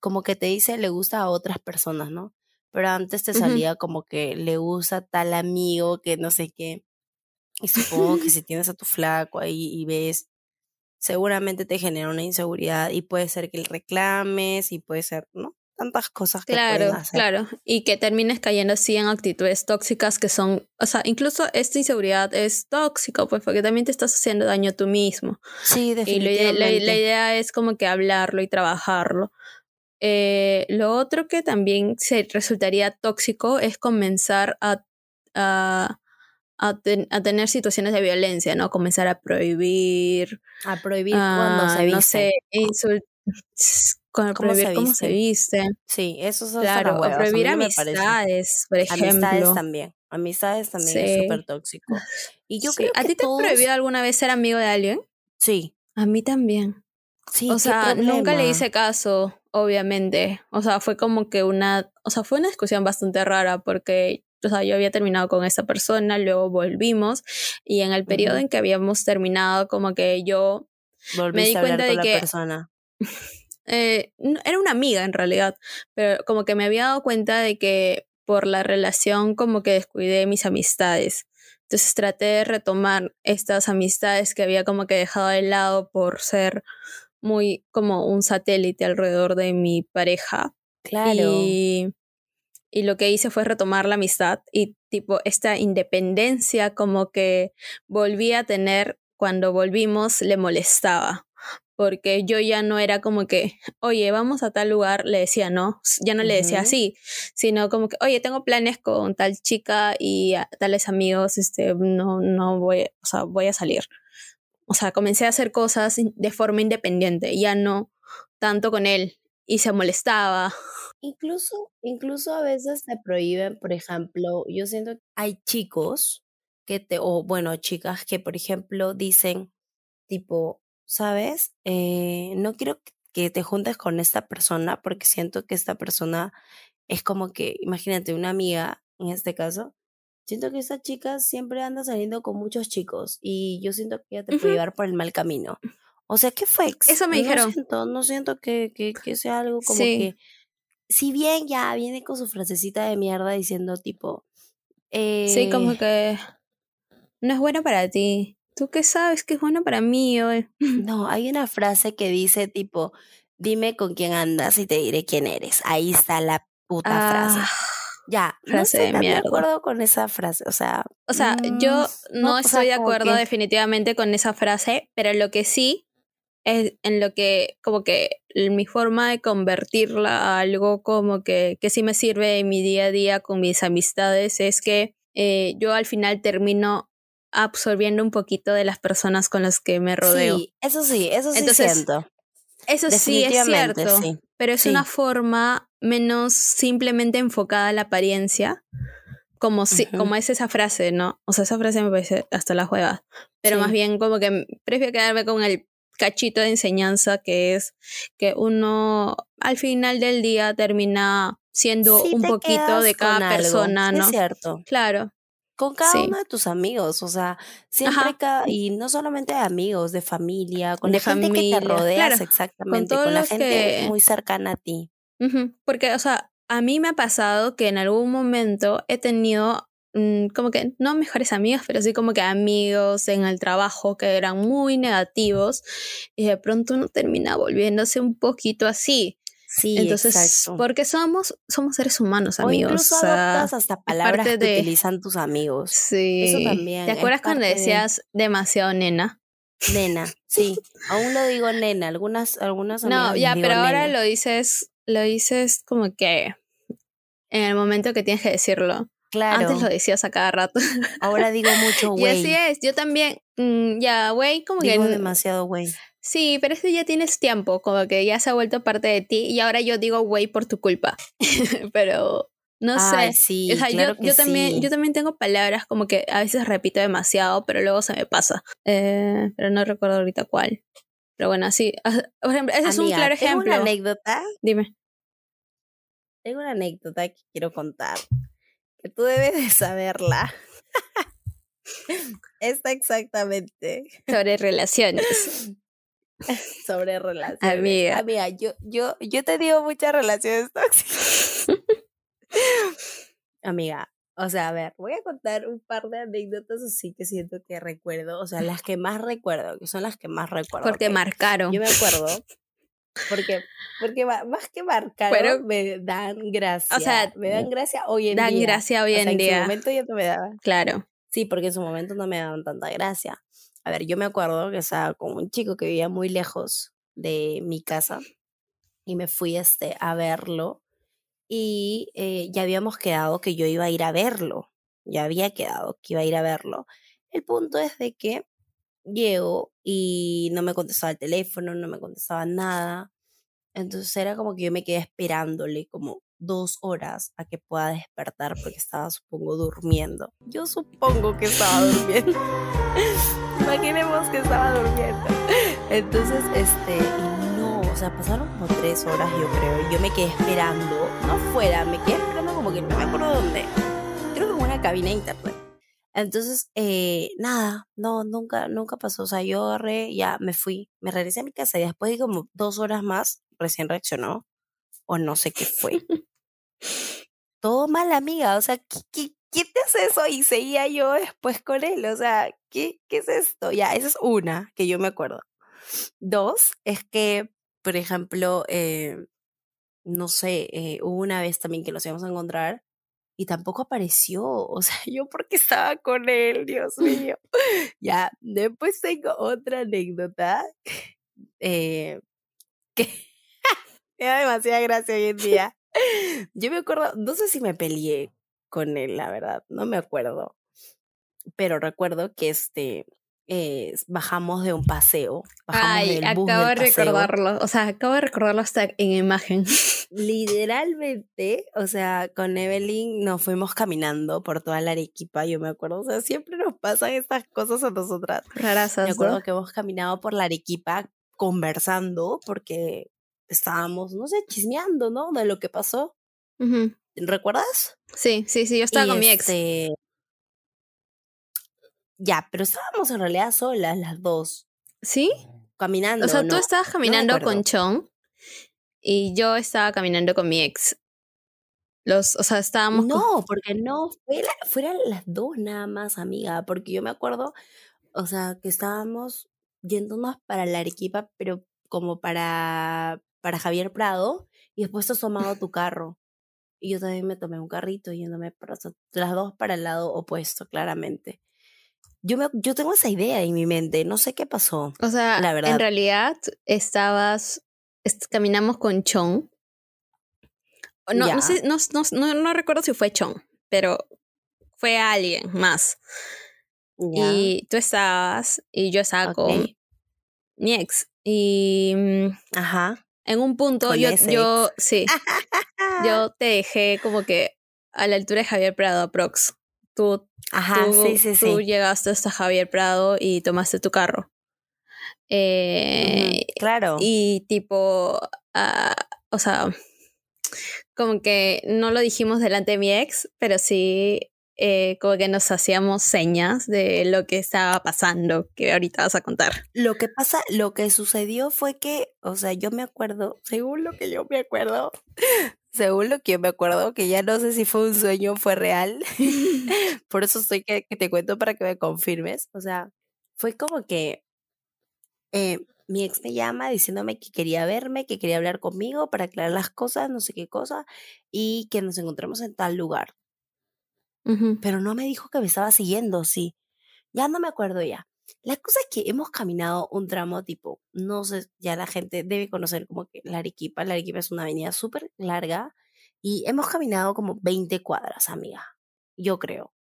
como que te dice le gusta a otras personas, ¿no? Pero antes te salía como que le gusta tal amigo que no sé qué. Y supongo que si tienes a tu flaco ahí y ves, seguramente te genera una inseguridad y puede ser que le reclames y puede ser, ¿no? Tantas cosas que claro, hacer. Claro, y que termines cayendo así en actitudes tóxicas que son, o sea, incluso esta inseguridad es tóxica, pues porque también te estás haciendo daño tú mismo. Sí, definitivamente. Y la, idea es como que hablarlo y trabajarlo. Eh, lo otro que también se resultaría tóxico es comenzar a, a, a, tener situaciones de violencia, ¿no? Comenzar a prohibir. A prohibir cuando se viste. No sé, insultar con ¿Cómo prohibir se cómo se viste. Sí, eso es Claro, o prohibir amistades, por ejemplo. Amistades también. Amistades también es súper tóxico. Y yo creo ¿A ti te han prohibido alguna vez ser amigo de alguien? Sí. A mí también. Sí, o sea, nunca le hice caso, obviamente. O sea, fue como que una, o sea, fue una discusión bastante rara porque, o sea, yo había terminado con esa persona, luego volvimos y en el periodo en que habíamos terminado, como que yo me di cuenta de que persona. Eh, era una amiga en realidad, pero como que me había dado cuenta de que por la relación como que descuidé mis amistades. Entonces traté de retomar estas amistades que había como que dejado de lado por ser muy como un satélite alrededor de mi pareja. Claro. Y, y lo que hice fue retomar la amistad y tipo esta independencia como que volví a tener cuando volvimos le molestaba porque yo ya no era como que, oye, vamos a tal lugar, le decía no, ya no le decía así, sino como que, oye, tengo planes con tal chica y a- tales amigos, este, no, no voy, o sea, voy a salir. O sea, comencé a hacer cosas de forma independiente, ya no tanto con él, y se molestaba. Incluso, incluso a veces te prohíben, por ejemplo, yo siento que hay chicos que te, o bueno, chicas que, por ejemplo, dicen, tipo, ¿sabes? Eh, no quiero que- te juntes con esta persona porque siento que esta persona es como que, imagínate, una amiga, en este caso, siento que esta chica siempre anda saliendo con muchos chicos y yo siento que ella te puede Ujú. llevar por el mal camino. O sea, ¿qué fue? Eso me No dijeron. siento, no siento que, que, que sea algo como Sí. que si bien ya viene con su frasecita de mierda diciendo tipo, Sí, como eh, que no es bueno para ti. ¿Tú qué sabes que es bueno para mí? oye? no, hay una frase que dice tipo, dime con quién andas y te diré quién eres. Ahí está la puta frase. Ah, Ya, no frase estoy de tan de mierda. acuerdo con esa frase, o sea, O sea, mm, yo no o sea, estoy de acuerdo que- definitivamente con esa frase, pero lo que sí es en lo que, como que mi forma de convertirla a algo como que, que sí me sirve en mi día a día con mis amistades es que eh, yo al final termino absorbiendo un poquito de las personas con las que me rodeo. Sí, eso sí, eso sí Entonces, siento. Eso sí es cierto, sí. pero es Sí. una forma menos simplemente enfocada a la apariencia, como, si, como es esa frase, ¿no? O sea, esa frase me parece hasta las huevas, pero Sí. más bien como que prefiero quedarme con el cachito de enseñanza que es que uno al final del día termina siendo un poquito de cada algo, persona, sí ¿no? Es cierto. Claro, Con cada Sí. uno de tus amigos, o sea, siempre cada, y no solamente de amigos, de familia, con De la gente que familia, te rodeas claro, exactamente, con la gente que- muy cercana a ti. Porque, o sea, a mí me ha pasado que en algún momento he tenido mm, como que no mejores amigos, pero sí como que amigos en el trabajo que eran muy negativos y de pronto uno termina volviéndose un poquito así. Sí, Entonces, exacto. porque somos, somos seres humanos, O amigos. incluso o sea, adoptas hasta palabras que de- utilizan tus amigos. sí. Eso también ¿Te acuerdas cuando de- decías demasiado nena? Nena, sí. Aún lo digo nena. Algunas, algunas No, ya, pero ahora lo dices, lo dices como que en el momento que tienes que decirlo. Claro. Antes lo decías a cada rato. Ahora digo mucho Y así güey. es, yo también, mm, ya, güey, como Digo que... demasiado güey. Sí, pero eso ya tienes tiempo, como que ya se ha vuelto parte de ti y ahora yo digo güey por tu culpa. pero no Ay, sé. sí, o sea, claro yo, que yo también, sí. yo también tengo palabras como que a veces repito demasiado, pero luego se me pasa. Eh, pero no recuerdo ahorita cuál. Pero bueno, sí. Por ejemplo, ese es un claro tengo ejemplo. una anécdota. Dime. Tengo una anécdota que quiero contar. Que tú debes de saberla. Esta exactamente. Sobre relaciones. Sobre relaciones. Amiga. Amiga, yo, yo, yo he tenido muchas relaciones tóxicas. Amiga, o sea, a ver, voy a contar un par de anécdotas así que siento que recuerdo, o sea, las que más recuerdo, que son las que más recuerdo. Porque marcaron. Yo me acuerdo, porque, porque más que marcar, Fueron- me dan gracia. sea, me dan gracia hoy en Dan día. gracia hoy O sea, en en su día. momento ya no me daban. Claro. Sí, porque en su momento no me daban tanta gracia. A ver, yo me acuerdo que estaba con un chico que vivía muy lejos de mi casa y me fui este, a verlo y eh, ya habíamos quedado que yo iba a ir a verlo. Ya había quedado que iba a ir a verlo. El punto es de que llego y no me contestaba el teléfono, no me contestaba nada. Entonces era como que yo me quedé esperándole como dos horas a que pueda despertar porque estaba, supongo, durmiendo. Yo supongo que estaba durmiendo. Imaginemos que estaba durmiendo. Entonces, este, y no, o sea, pasaron como tres horas, yo creo. y Yo me quedé esperando, no fuera, me quedé esperando como que no me acuerdo dónde. Creo que en una cabina internet. Entonces, eh, nada, no, nunca, nunca pasó. O sea, yo agarré, ya me fui, me regresé a mi casa y después de como dos horas más, recién reaccionó. O no sé qué fue. Todo mal, amiga. O sea, ¿qué, qué, qué te hace eso? Y seguía yo después con él. O sea, ¿qué, qué es esto? Ya, esa es una que yo me acuerdo. Dos, es que, por ejemplo, eh, no sé, eh, hubo una vez también que nos íbamos a encontrar y tampoco apareció. O sea, yo porque estaba con él, Dios mío. ya, después tengo otra anécdota eh, que me da demasiada gracia hoy en día. Yo me acuerdo, no sé si me peleé con él, la verdad, no me acuerdo. Pero recuerdo que este, eh, bajamos de un paseo. Bajamos Ay, del bus acabo de paseo. recordarlo. O sea, acabo de recordarlo hasta en imagen. Literalmente, o sea, con Evelyn nos fuimos caminando por toda la Arequipa, yo me acuerdo, o sea, siempre nos pasan estas cosas a nosotras. Rarazas. Me acuerdo ¿no? que hemos caminado por la Arequipa conversando porque estábamos, no sé, chismeando, ¿no? De lo que pasó. ¿Recuerdas? Sí, sí, sí. Yo estaba Y, con mi ex. Ya, pero estábamos en realidad solas las dos, ¿Sí? caminando. O sea, tú estabas caminando con Chong y yo estaba caminando con mi ex. Los, o sea, estábamos. con- No, porque no, fue la- fueran las dos nada más, amiga, porque yo me acuerdo, o sea, que estábamos yéndonos para la Arequipa, pero como para, para Javier Prado, y después te has tomado tu carro. Y yo también me tomé un carrito yéndome para, o sea, las dos para el lado opuesto, claramente. Yo, me, yo tengo esa idea en mi mente, no sé qué pasó. O sea, La verdad. en realidad estabas. est- caminamos con Chong. No, no, sé, no, no, no, no recuerdo si fue Chong, pero fue alguien más. Y tú estabas y yo estaba con mi ex. Y mm, Ajá. en un punto yo, yo, sí, yo te dejé como que a la altura de Javier Prado, aprox. Tú, Ajá, tú, sí, sí, tú sí. llegaste hasta Javier Prado y tomaste tu carro. Eh, claro. y tipo, ah, o sea, como que no lo dijimos delante de mi ex, pero sí eh, como que nos hacíamos señas de lo que estaba pasando, que ahorita vas a contar. Lo que pasa, lo que sucedió fue que, o sea, yo me acuerdo, según lo que yo me acuerdo, según lo que yo me acuerdo, que ya no sé si fue un sueño o fue real, por eso estoy que, que te cuento para que me confirmes, o sea, fue como que eh, mi ex me llama diciéndome que quería verme, que quería hablar conmigo para aclarar las cosas, no sé qué cosa, y que nos encontremos en tal lugar, pero no me dijo que me estaba siguiendo, sí, ya no me acuerdo ya. La cosa es que hemos caminado un tramo tipo, no sé, ya la gente debe conocer como que la Arequipa. La Arequipa es una avenida súper larga y hemos caminado como 20 cuadras, amiga. Yo creo.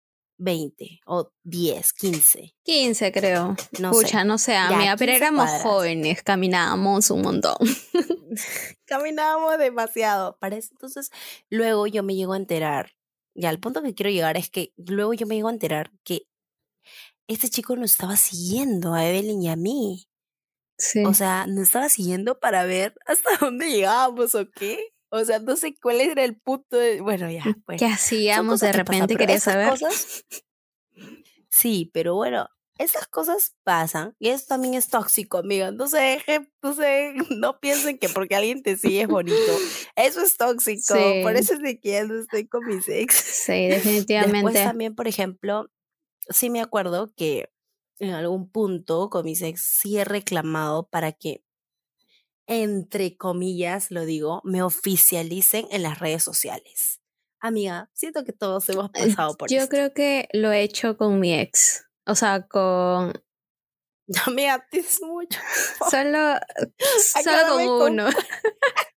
20 o 10, 15. 15 creo. No Pucha, sé. no sé, amiga, pero 15 éramos cuadras. jóvenes, caminábamos un montón. Caminábamos demasiado. Para eso, entonces, luego yo me llego a enterar. Ya, al punto que quiero llegar es que luego yo me llego a enterar que este chico nos estaba siguiendo a Evelyn y a mí. Sí. O sea, nos estaba siguiendo para ver hasta dónde llegábamos o qué. O sea, no sé cuál era el punto de... Bueno, ya, pues. ¿Qué hacíamos de que pasan, repente? Quería saber. cosas- Sí, pero bueno, esas cosas pasan y eso también es tóxico, amiga. No se deje, no se, no piensen que porque alguien te sigue es bonito. Eso es tóxico. Por Sí. eso es de que ya no estoy con mis ex. Sí, Después definitivamente. también, por ejemplo, sí me acuerdo que en algún punto con mis ex sí he reclamado para que, entre comillas, lo digo, me oficialicen en las redes sociales. Amiga, siento que todos hemos Eh, pasado por Yo esto. creo que lo he hecho con mi ex. O sea, con. Amiga, tienes mucho. Solo, solo con con uno.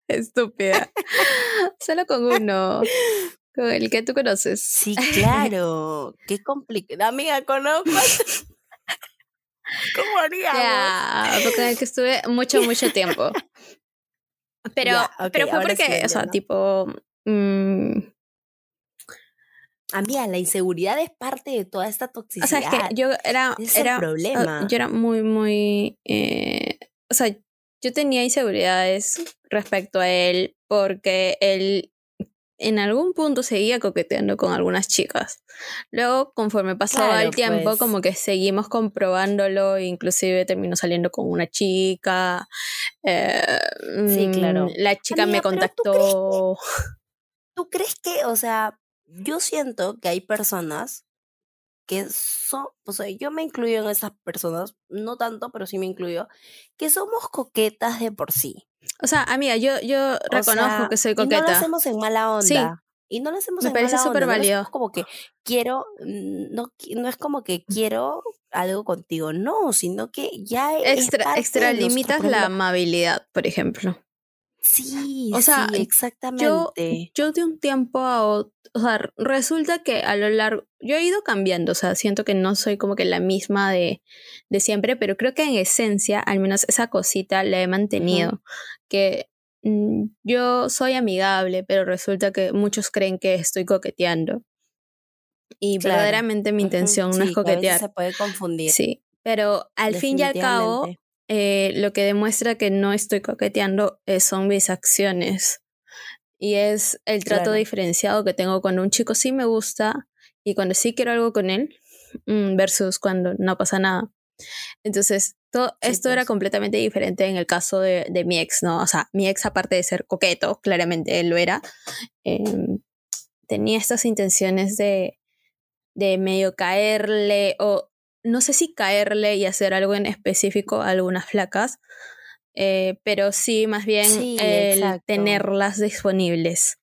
Estúpida. Solo con uno. Con el que tú conoces. Sí, claro. Qué complicado. Amiga, conozco. ¿Cómo haríamos? Ya, con el que estuve mucho, mucho tiempo. Pero, pero fue sí porque, o sea, tipo. mm, Amiga, la inseguridad es parte de toda esta o toxicidad. sea, es que yo era. Es era problema. Yo era muy, muy. eh, o sea, yo tenía inseguridades respecto a él porque él en algún punto seguía coqueteando con algunas chicas. Luego, conforme pasaba Claro, el tiempo, pues. como que seguimos comprobándolo, inclusive terminó saliendo con una chica. eh, Sí, mm, claro. La chica me Amiga, pero ¿tú contactó. ¿Tú crees que, o sea, yo siento que hay personas que son, o sea, yo me incluyo en esas personas, no tanto, pero sí me incluyo, que somos coquetas de por sí. O sea, amiga, yo, yo O reconozco sea, que soy Y no lo coqueta. hacemos en mala Sí, onda. Y no lo hacemos Me en parece mala súper onda, no lo hacemos válido. como que quiero, no, no es como que quiero algo contigo, no, sino que ya es Extra, extralimitas la amabilidad, por ejemplo. Sí, O sea, sí, yo, exactamente. yo de un tiempo a otro, o sea, resulta que a lo largo, yo he ido cambiando, o sea, siento que no soy como que la misma de, de siempre, pero creo que en esencia, al menos esa cosita la he mantenido, que mm, yo soy amigable, pero resulta que muchos creen que estoy coqueteando. Y Claro. verdaderamente mi intención no es Sí, que a veces coquetear. se puede confundir, Sí, pero al fin y al cabo. Eh, lo que demuestra que no estoy coqueteando son mis acciones. Y es el trato Claro. diferenciado que tengo cuando un chico sí me gusta y cuando sí quiero algo con él, mm, versus cuando no pasa nada. Entonces, todo Sí, esto era pues. completamente diferente en el caso de, de mi ex, ¿no? O sea, mi ex, aparte de ser coqueto, claramente él lo era, em, tenía estas intenciones de, de medio caerle o no sé si caerle y hacer algo en específico a algunas flacas, eh, pero sí más bien Sí, el exacto. tenerlas disponibles,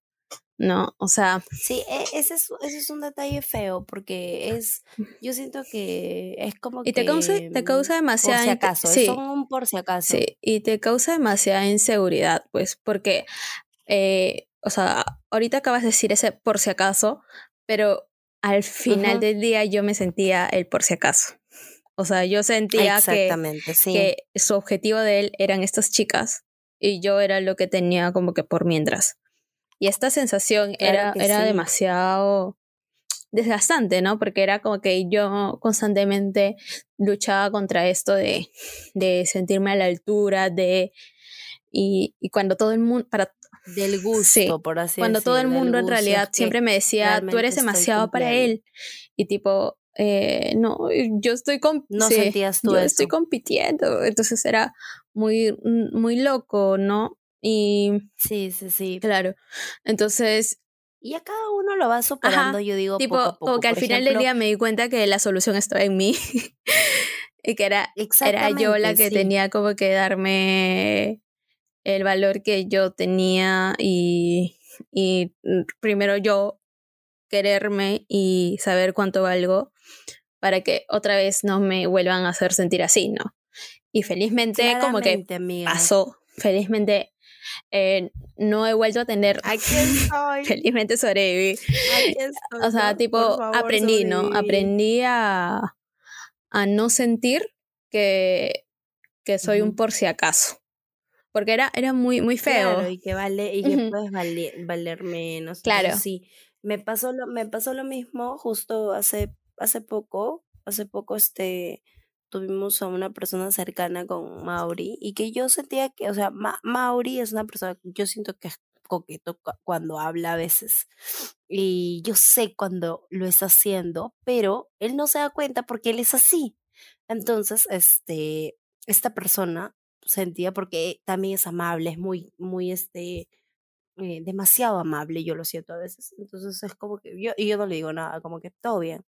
¿no? O sea, Sí, e- ese es, ese es un detalle feo porque es, yo siento que es como y te causa, que te mm, causa por demasiada... si inte- acaso, sí, son un por si acaso. sí, y te causa demasiada inseguridad, pues, porque, eh, o sea, ahorita acabas de decir ese por si acaso, pero al final del día yo me sentía el por si acaso. O sea, yo sentía que, sí. que su objetivo de él eran estas chicas y yo era lo que tenía como que por mientras. Y esta sensación Claro era, era sí. demasiado desgastante, ¿no? Porque era como que yo constantemente luchaba contra esto de, de sentirme a la altura, de... Y, y cuando todo el mundo, para, Del gusto, sí, por así cuando todo el del mundo en realidad siempre me decía, tú eres demasiado para él. Y tipo, eh, no, yo estoy No sí, sentías tú yo eso. estoy compitiendo. Entonces era muy, muy loco, ¿no? Y Sí, sí, sí. claro, entonces, Y a cada uno lo va superando, ajá, yo digo, tipo, poco a poco. como que al Por final del ejemplo, día me di cuenta que la solución estaba en mí. y que era, era yo la que sí. tenía como que darme el valor que yo tenía y, y primero yo quererme y saber cuánto valgo para que otra vez no me vuelvan a hacer sentir así, ¿no? Y felizmente como que amiga. pasó, felizmente eh, no he vuelto a tener, Aquí estoy, felizmente sobreviví. aquí estoy. O sea, tipo, favor, aprendí, ¿no? Aprendí a, a no sentir que, que soy un por si acaso. Porque era, era muy, muy feo. Claro, y que vale, y que Ujú. puedes valer, valer menos. Claro. Sí, me pasó lo, me pasó lo mismo justo hace, hace poco, hace poco este tuvimos a una persona cercana con Mauri y que yo sentía que, o sea, Ma- Mauri es una persona, que yo siento que es coqueto cu- cuando habla a veces y yo sé cuando lo está haciendo, pero él no se da cuenta porque él es así. Entonces, este, esta persona sentía porque también es amable, es muy, muy, este, eh, demasiado amable, yo lo siento a veces. Entonces es como que yo, y yo no le digo nada, como que todo bien.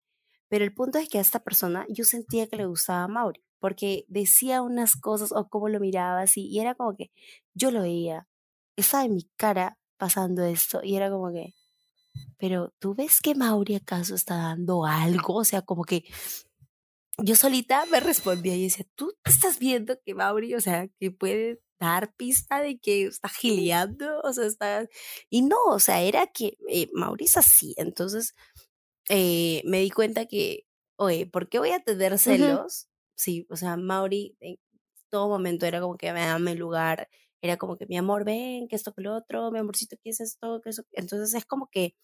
Pero el punto es que a esta persona yo sentía que le gustaba a Mauri, porque decía unas cosas o cómo lo miraba así, y era como que yo lo veía, estaba en mi cara pasando esto, y era como que, pero ¿tú ves que Mauri acaso está dando algo? O sea, como que yo solita me respondía y decía, ¿tú estás viendo que Mauri, o sea, que puede dar pista de que está gileando? O sea, está... Y no, o sea, era que eh, Mauri es así. Entonces eh, me di cuenta que, oye, ¿por qué voy a tener celos? Sí, o sea, Mauri en todo momento era como que me dame lugar, era como que mi amor, ven, que esto, que lo otro, mi amorcito, ¿qué es esto? que eso? Entonces es como que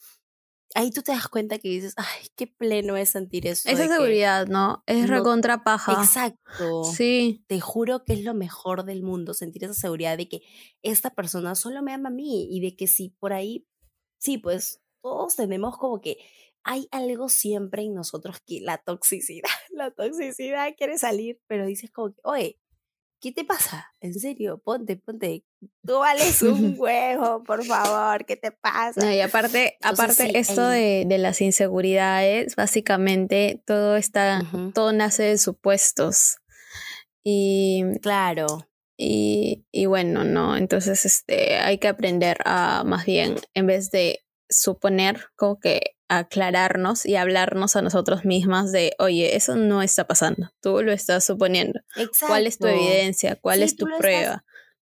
ahí tú te das cuenta que dices, ay, qué pleno es sentir eso. Esa seguridad, ¿no? Es no- recontra paja. Exacto. Sí. Te juro que es lo mejor del mundo sentir esa seguridad de que esta persona solo me ama a mí y de que si por ahí, sí, pues todos tenemos como que hay algo siempre en nosotros que la toxicidad, la toxicidad quiere salir, pero dices como que, oye, ¿qué te pasa? En serio, ponte, ponte, tú vales un huevo, por favor, ¿qué te pasa? No, y aparte, Entonces, aparte sí, esto el- de, de las inseguridades, básicamente todo está, todo nace de supuestos. Y, Claro, y, y bueno, no, entonces este, hay que aprender a más bien, en vez de suponer, como que aclararnos y hablarnos a nosotros mismas de, oye, eso no está pasando, tú lo estás suponiendo. ¿Cuál es tu evidencia? ¿Cuál es tu prueba?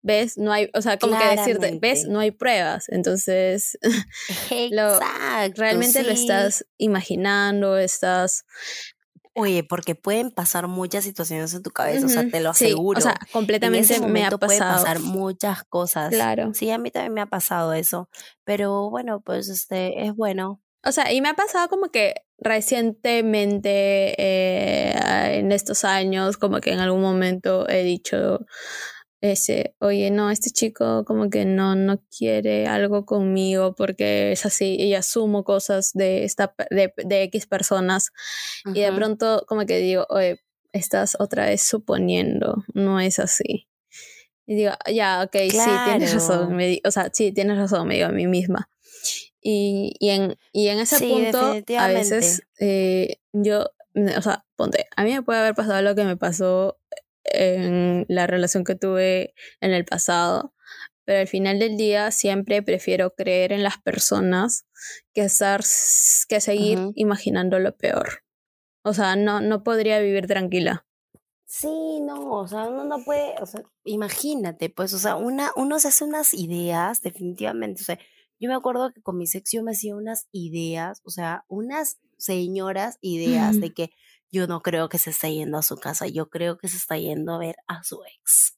¿Ves? No hay, o sea, como que decirte, ¿ves? No hay pruebas. Entonces, lo, realmente lo estás imaginando, estás Oye, porque pueden pasar muchas situaciones en tu cabeza, o sea, te lo aseguro. O sea, completamente me ha pasado. Pueden pasar muchas cosas. Claro. Sí, a mí también me ha pasado eso. Pero bueno, pues este es bueno. O sea, y me ha pasado como que recientemente, eh, en estos años, como que en algún momento he dicho, ese, oye, no, este chico como que no, no quiere algo conmigo porque es así, y asumo cosas de, esta, de, de X personas y de pronto como que digo, oye, estás otra vez suponiendo, no es así. Y digo, ya, ok, sí, tienes razón, me o sea, sí, tienes razón, me digo a mí misma. Y, y, en, y en ese punto, a veces eh, yo, o sea, ponte, a mí me puede haber pasado lo que me pasó en la relación que tuve en el pasado, pero al final del día siempre prefiero creer en las personas que, estar, que seguir imaginando lo peor. O sea, no, no podría vivir tranquila. Sí, no, o sea, uno no puede, o sea, imagínate, pues, o sea, una, uno se hace unas ideas, definitivamente, o sea, yo me acuerdo que con mi sección me hacía unas ideas, o sea, unas señoras ideas de que yo no creo que se esté yendo a su casa, yo creo que se está yendo a ver a su ex.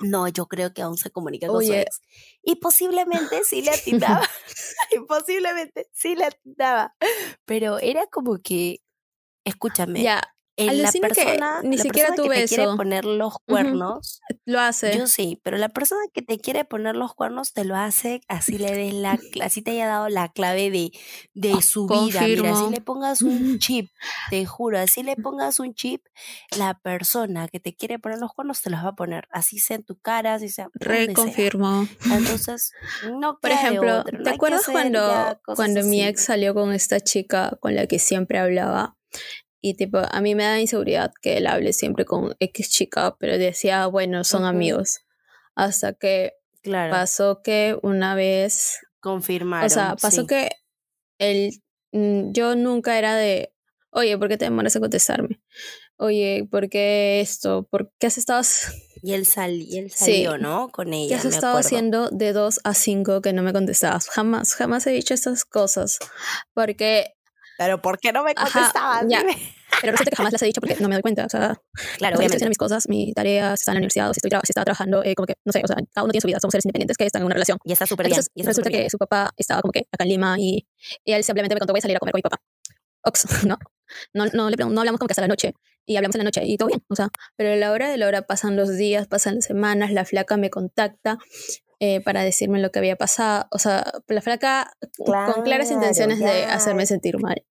No, yo creo que aún se comunica con su ex. Y posiblemente sí le atinaba. y posiblemente sí le atinaba. Pero era como que, escúchame, ya, en la persona, ni siquiera persona que te quiere poner los cuernos, lo hace. Yo sí, pero la persona que te quiere poner los cuernos te lo hace, así le des la, así te haya dado la clave de, de su vida. Mira, así le pongas un chip, te juro, así le pongas un chip, la persona que te quiere poner los cuernos te los va a poner, así sea en tu cara, así sea. Reconfirmo. Entonces, no Por ejemplo, ¿te acuerdas cuando, cuando mi ex salió con esta chica con la que siempre hablaba? Y tipo, a mí me da inseguridad que él hable siempre con X chica, pero decía, bueno, son amigos. Hasta que pasó que una vez... Confirmaron. O sea, pasó que él, mm, yo nunca era de, oye, ¿por qué te demoras en contestarme? Oye, ¿por qué esto? ¿Por qué has estado...? Y él, él salió, ¿no? Con ella. ¿Qué has estado haciendo de 2 a 5 que no me contestabas? Jamás, jamás he dicho estas cosas. Porque pero ¿por qué no me contestabas? Ya. Pero resulta que jamás las he dicho porque no me doy cuenta. O sea, claro, obviamente. Estoy mis cosas, mis tareas, si está en la universidad, o si, estoy si estaba trabajando, eh, como que, no sé, o sea, cada uno tiene su vida, somos seres independientes que están en una relación. Y está súper bien. Y resulta que su papá estaba como que acá en Lima y, y él simplemente me contó, voy a salir a comer con mi papá. Ox, ¿no? No, no, le, no hablamos como que hasta la noche. Y hablamos en la noche y todo bien, o sea, pero a la hora de la hora pasan los días, pasan las semanas, la flaca me contacta eh, para decirme lo que había pasado. O sea, la flaca con claras intenciones de hacerme sentir mal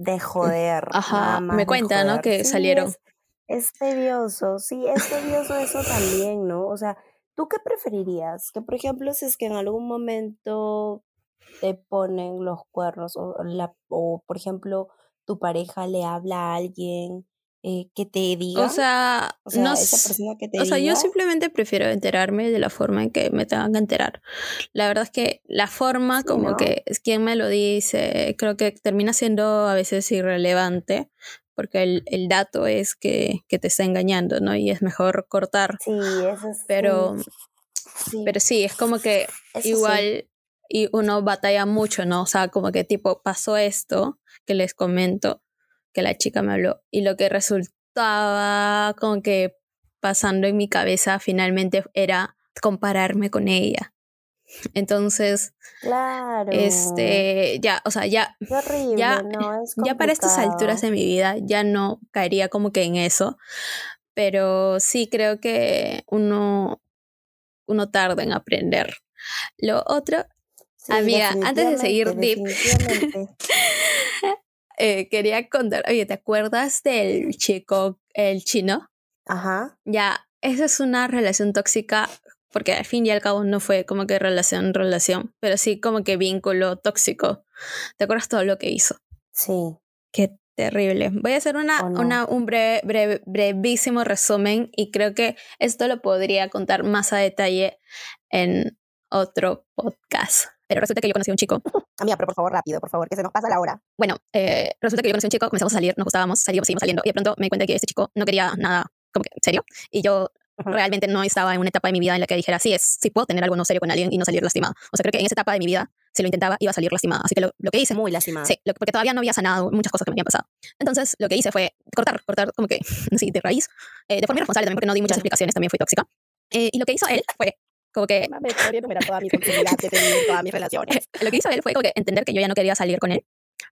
de joder. Ajá, me cuenta, ¿no? Que salieron. Es, tedioso, sí, es tedioso eso también, ¿no? O sea, ¿tú qué preferirías? Que, por ejemplo, si es que en algún momento te ponen los cuernos o, la, o por ejemplo, tu pareja le habla a alguien eh, que te diga. O sea, no, esa persona que te O sea, yo simplemente prefiero enterarme de la forma en que me tengan que enterar. La verdad es que la forma, como que es quien me lo dice, creo que termina siendo a veces irrelevante, porque el, el dato es que, que, te está engañando, ¿no? Y es mejor cortar. Sí, eso es. Pero sí, pero sí es como que igual. Y uno batalla mucho, ¿no? O sea, como que tipo, pasó esto que les comento que la chica me habló y lo que resultaba como que pasando en mi cabeza finalmente era compararme con ella. Entonces, claro. este, ya, o sea, ya, ya, ya para estas alturas de mi vida ya no caería como que en eso, pero sí creo que uno, uno tarda en aprender. Lo otro, amiga, antes de seguir deep, Eh, quería contar, oye, ¿te acuerdas del chico, el chino? Ajá. Ya, esa es una relación tóxica porque al fin y al cabo no fue como que relación, relación, pero sí como que vínculo tóxico. ¿Te acuerdas todo lo que hizo? Sí. Qué terrible. Voy a hacer una, una un breve, brevísimo resumen y creo que esto lo podría contar más a detalle en otro podcast. Pero resulta que yo conocí a un chico. Amiga, pero por favor, rápido, por favor, que se nos pasa la hora. Bueno, eh, resulta que yo conocí a un chico, comenzamos a salir, nos gustábamos, salimos, seguimos saliendo. Y de pronto me di cuenta que este chico no quería nada como que serio. Y yo realmente no estaba en una etapa de mi vida en la que dijera, sí, es, sí puedo tener algo no serio con alguien y no salir lastimada. O sea, creo que en esa etapa de mi vida, si lo intentaba, iba a salir lastimada. Así que lo, lo que hice Muy lastimada. Sí, lo- porque todavía no había sanado muchas cosas que me habían pasado. Entonces, lo que hice fue cortar, cortar como que, sí, de raíz, eh, de forma irresponsable también, porque no di muchas explicaciones, también fui tóxica. Eh, y lo que hizo él fue como que, toda mi sensibilidad que en todas mis relaciones. lo que hizo él fue como que entender que yo ya no quería salir con él,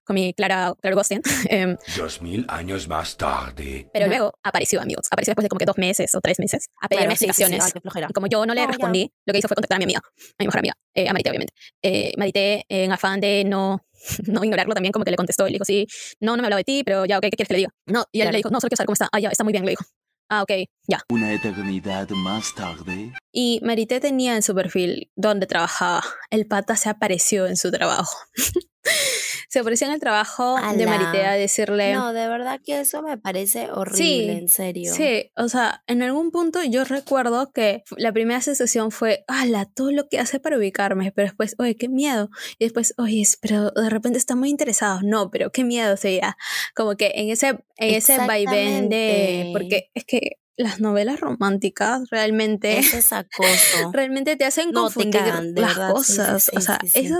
con mi Clara, Clara Ghosting. Em, Dos mil años más tarde. pero luego apareció, amigos. Apareció después de como que dos meses o tres meses a pedirme Claro, sí, sí, sí, explicaciones. como yo no le No, ya. respondí, lo que hizo fue contactar a mi amiga, a mi mejor amiga, eh, a Marité, obviamente. Eh, Marité, en afán de no, no ignorarlo también, como que le contestó. Y le dijo, sí, no, no me ha hablado de ti, pero ya, ok, ¿qué quieres que le diga? No, y él Claro. le dijo, no, solo quiero saber cómo está. Ah, ya, está muy bien, le dijo. Ah, ok, ya. Una eternidad más tarde. Y Marité tenía en su perfil donde trabajaba. El pata se apareció en su trabajo. se en el trabajo de Ala. Marité a decirle... No, de verdad que eso me parece horrible, Sí, en serio. Sí, o sea, en algún punto yo recuerdo que la primera sensación fue, ala, todo lo que hace para ubicarme, pero después, oye, qué miedo. Y después, oye, pero de repente está muy interesado. No, pero qué miedo sería. Como que en ese, en ese vaivén de. Porque es que las novelas románticas realmente. Eso es acoso. Realmente te hacen No, te confundir cagan, de las verdad, sí, sí, cosas. sí, o sea, sí, sí.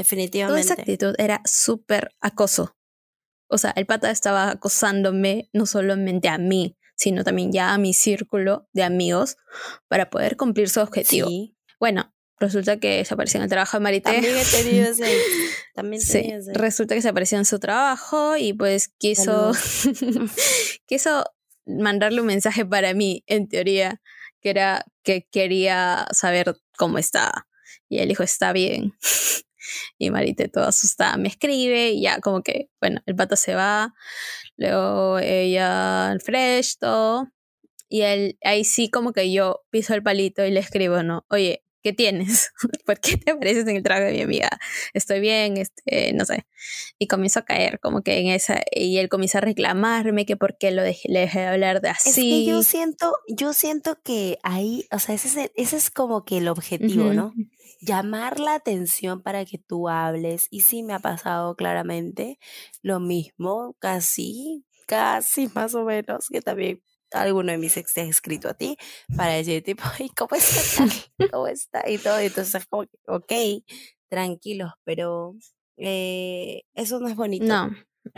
Eso Toda Definitivamente. esa actitud era súper acoso. O sea, el pata estaba acosándome no solamente a mí, sino también ya a mi círculo de amigos para poder cumplir su objetivo. Sí. Bueno, resulta que se apareció en el trabajo de Marité. También he tenido ese. También Sí, tenía ese. resulta que se apareció en su trabajo y pues quiso, quiso mandarle un mensaje para mí, en teoría, que era que quería saber cómo estaba. Y él dijo, está bien. Y Marité toda asustada me escribe y ya como que, bueno, el pato se va, luego ella, el fresh, todo. Y él, ahí sí como que yo piso el palito y le escribo, ¿no? Oye, ¿qué tienes? ¿Por qué te apareces en el trago de mi amiga? Estoy bien, este, no sé. Y comienzo a caer como que en esa, y él comienza a reclamarme que por qué lo dejé, le dejé de hablar de así. Es que yo siento, yo siento que ahí, o sea, ese es, el- ese es como que el objetivo. ¿no? Llamar la atención para que tú hables. Y sí me ha pasado claramente lo mismo, casi, casi más o menos, que también alguno de mis ex te ha escrito a ti para decir tipo, "Ay, ¿cómo está? ¿Cómo está? Y todo. Y entonces es como, que, ok, tranquilos, pero eh, eso no es bonito. No,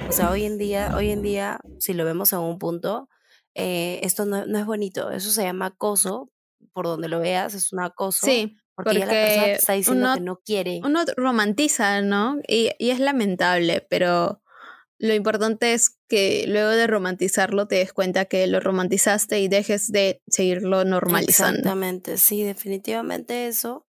O sea, hoy en día, hoy en día, si lo vemos en un punto, eh, esto no, no es bonito. Eso se llama acoso. Por donde lo veas, es un acoso. sí, porque, ya la persona te porque está diciendo uno- que no quiere. uno romantiza, ¿no? Y, y es lamentable, pero lo importante es que luego de romantizarlo te des cuenta que lo romantizaste y dejes de seguirlo normalizando. Exactamente, sí, definitivamente eso.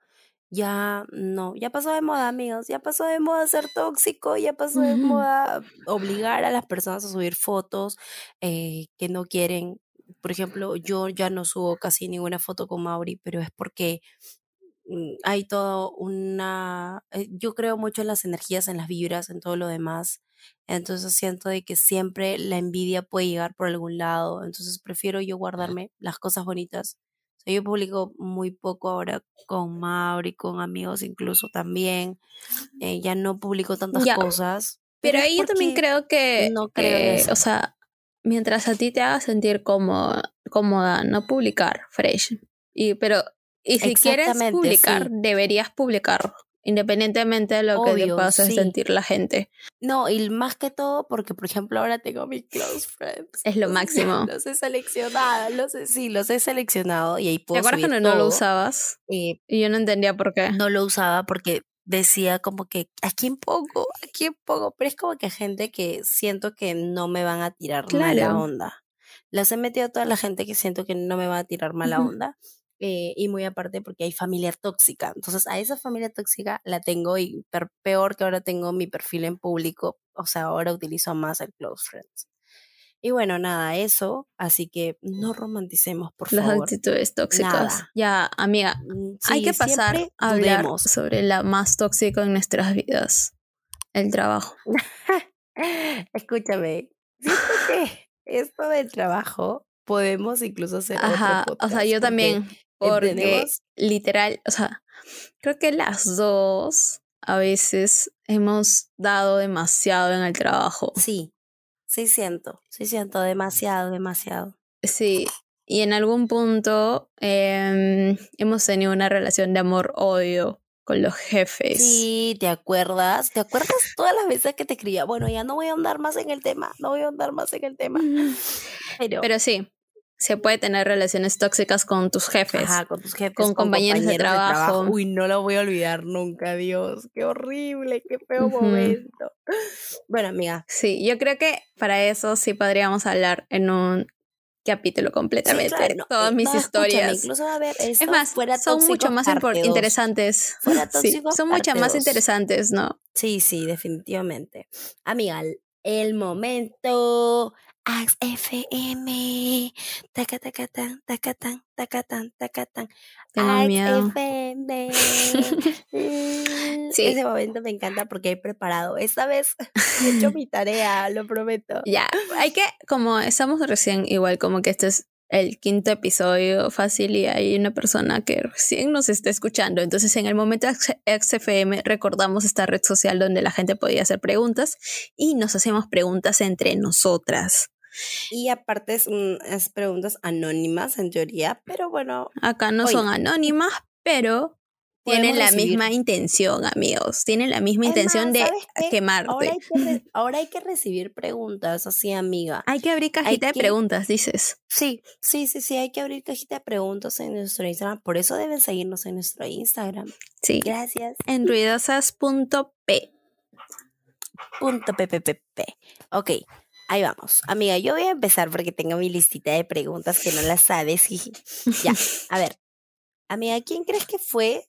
Ya no, ya pasó de moda, amigos. Ya pasó de moda ser tóxico, ya pasó de moda obligar a las personas a subir fotos eh, que no quieren. Por ejemplo, yo ya no subo casi ninguna foto con Mauri, pero es porque hay todo una... eh, Yo creo mucho en las energías, en las vibras, en todo lo demás. Entonces siento de que siempre la envidia puede llegar por algún lado. Entonces prefiero yo guardarme las cosas bonitas. O sea, yo publico muy poco ahora con Mauri, con amigos incluso también. Eh, ya no publico tantas Ya. cosas. Pero ahí yo también creo que, no creo que, eso. o sea, mientras a ti te haga sentir cómoda, cómoda no publicar fresh. Y, pero, y si quieres publicar, sí. deberías publicar, independientemente de lo que te Obvio, pase sí. sentir la gente. No, y más que todo porque, por ejemplo, ahora tengo mis close friends. Es lo máximo. Los he seleccionado, los he, sí, los he seleccionado y ahí ¿Te puedo acuerdas subir cuando no lo usabas? Eh, Y yo no entendía por qué. no lo usaba porque decía como que, ¿a quién pongo? ¿A quién pongo? Pero es como que gente que siento que no me van a tirar mala Claro. onda. Las he metido a toda la gente que siento que no me va a tirar mala Ujú. onda. Eh, y muy aparte porque hay familia tóxica. Entonces a esa familia tóxica la tengo y peor que ahora tengo mi perfil en público. O sea, ahora utilizo más el Close Friends. Y bueno, nada, eso. Así que no romanticemos, por Las favor. actitudes tóxicas. Nada. Ya, amiga, Mm, hay sí, que pasar a hablar dudemos. sobre la más tóxica en nuestras vidas. El trabajo. Escúchame, siento que esto del trabajo podemos incluso hacer Ajá, otro o sea, podcast, yo también. Porque ¿Entendemos? literal, o sea, creo que las dos a veces hemos dado demasiado en el trabajo. Sí, sí siento, sí siento demasiado, demasiado. Sí, y en algún punto em, hemos tenido una relación de amor-odio con los jefes. Sí, ¿te acuerdas? ¿Te acuerdas todas las veces que te escribía? Bueno, ya no voy a andar más en el tema, no voy a andar más en el tema. Pero, Pero sí, se puede tener relaciones tóxicas con tus jefes. ajá, con tus jefes, con compañeros de trabajo. Uy, no lo voy a olvidar nunca, Dios. Qué horrible, qué feo momento. Bueno, amiga, Sí, yo creo que para eso sí podríamos hablar en un capítulo sí, completamente. claro, no, Todas mis no, historias. incluso va a haber esto Es más, fuera son mucho más interesantes. Fuera Sí, tóxicos son mucho más dos. interesantes, ¿no? Sí, sí, definitivamente. Amiga, el momento Ax FM. Taca, taca, tan, taca, tan, taca, tan, taca, tan. Tengo Ax miedo. FM. Sí. Ese momento me encanta porque he preparado. Esta vez he hecho mi tarea, lo prometo. Ya, hay que, como estamos recién, igual como que este es el quinto episodio fácil y hay una persona que recién nos está escuchando. Entonces, en el momento XFM recordamos esta red social donde la gente podía hacer preguntas y nos hacemos preguntas entre nosotras. Y aparte es, un- es preguntas anónimas en teoría, pero bueno, Acá no Oye. son anónimas, pero tienen la recibir- misma intención, amigos. Tienen la misma Es intención más, de quemarte. ahora hay, que re- ahora hay que recibir preguntas así, amiga. Hay que abrir cajita de que- preguntas, dices. Sí, sí, sí, sí, hay que abrir cajita de preguntas en nuestro Instagram. Por eso deben seguirnos en nuestro Instagram. Sí. Gracias. En ruidosas.p. Punto PPPP. Ok, ahí vamos. Amiga, yo voy a empezar porque tengo mi listita de preguntas que no las sabes. ya, a ver. Amiga, ¿quién crees que fue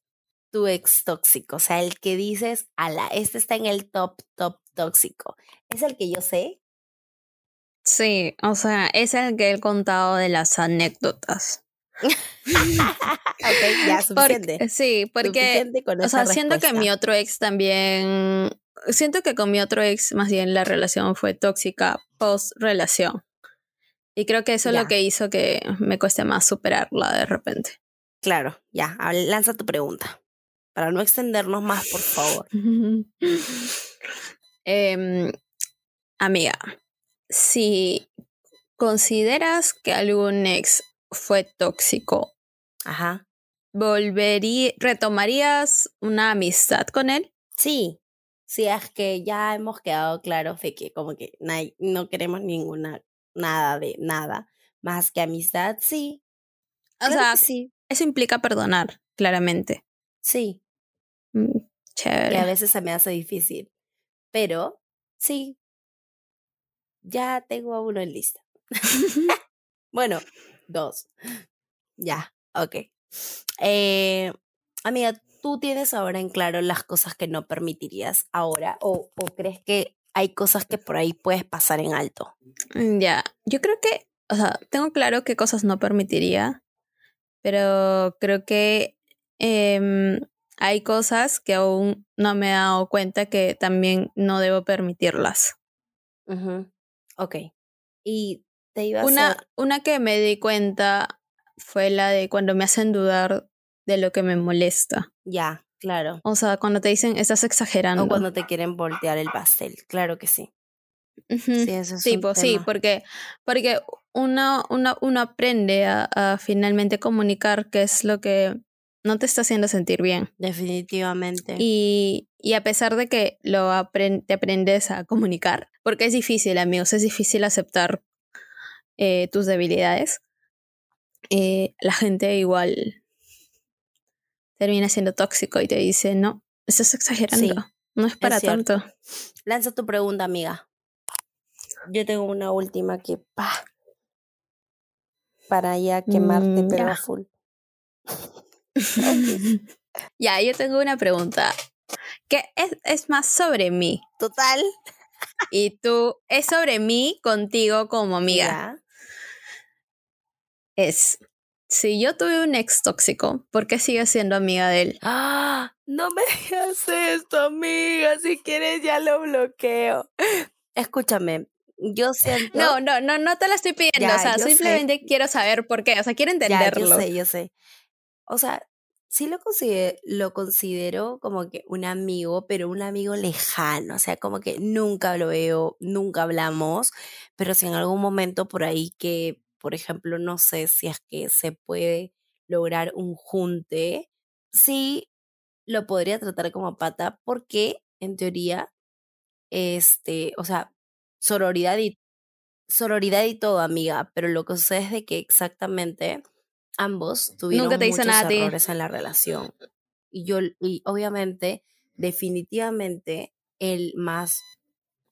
tu ex tóxico? O sea, el que dices, ala, este está en el top, top tóxico. ¿Es el que yo sé? Sí, o sea, es el que he contado de las anécdotas. ok, ya, suficiente. Porque- sí, porque, Suficiente o sea, siento que mi otro ex también, siento que con mi otro ex más bien la relación fue tóxica post relación. Y creo que eso es lo que hizo que me cueste más superarla de repente. Claro, ya, lanza tu pregunta. Para no extendernos más, por favor. Em, amiga, si consideras que algún ex fue tóxico, Ajá. ¿volverí, retomarías una amistad con él? Sí, sí, es que ya hemos quedado claros de que como que no queremos ninguna, nada de nada, más que amistad, sí. O claro sea, sí, eso implica perdonar, claramente. sí, Mm, y a Chévere. veces se me hace difícil, pero sí, ya tengo a uno en lista. bueno, dos. Ya, ok. Eh, amiga, ¿tú tienes ahora en claro las cosas que no permitirías ahora o, o crees que hay cosas que por ahí puedes pasar en alto? Mm, Ya, yo creo que, o sea, tengo claro qué cosas no permitiría, pero creo que em, hay cosas que aún no me he dado cuenta que también no debo permitirlas. Ujú, Ok. Y te iba a Una, hacer... una que me di cuenta fue la de cuando me hacen dudar de lo que me molesta. Ya, claro. O sea, cuando te dicen estás exagerando. O cuando te quieren voltear el pastel, claro que sí. Sí, eso es Sí, un pues sí, porque, porque uno, uno, uno aprende a, a finalmente comunicar qué es lo que no te está haciendo sentir bien. Definitivamente. Y, y a pesar de que lo te aprendes a comunicar, porque es difícil, amigos, es difícil aceptar eh, tus debilidades, eh, la gente igual termina siendo tóxico y te dice, no, estás exagerando, Sí, no es para cierto. tanto. Lanza tu pregunta, amiga. Yo tengo una última que, pa, para ya quemarte, Mm, pero ya. a full. ya, yo tengo una pregunta que es, es más sobre mí Total. y tú es sobre mí contigo como amiga. Ya. Es, si yo tuve un ex tóxico, ¿por qué sigue siendo amiga de él? ¡Ah! No me digas esto, amiga. Si quieres, ya lo bloqueo. Escúchame, yo siento. No, no, no, no te la estoy pidiendo, Ya, o sea, sé. simplemente quiero saber por qué, o sea, quiero Ya, entenderlo. yo sé, yo sé. o sea, sí lo lo considero como que un amigo, pero un amigo lejano, o sea, como que nunca lo veo, nunca hablamos, pero si en algún momento por ahí que, por ejemplo, no sé si es que se puede lograr un junte, sí lo podría tratar como pata porque en teoría, este, o sea, sororidad y sororidad y todo, amiga, pero lo que sucede es de que exactamente ambos tuvieron Nunca te muchos nada errores en la relación. Y yo, y obviamente, definitivamente, él más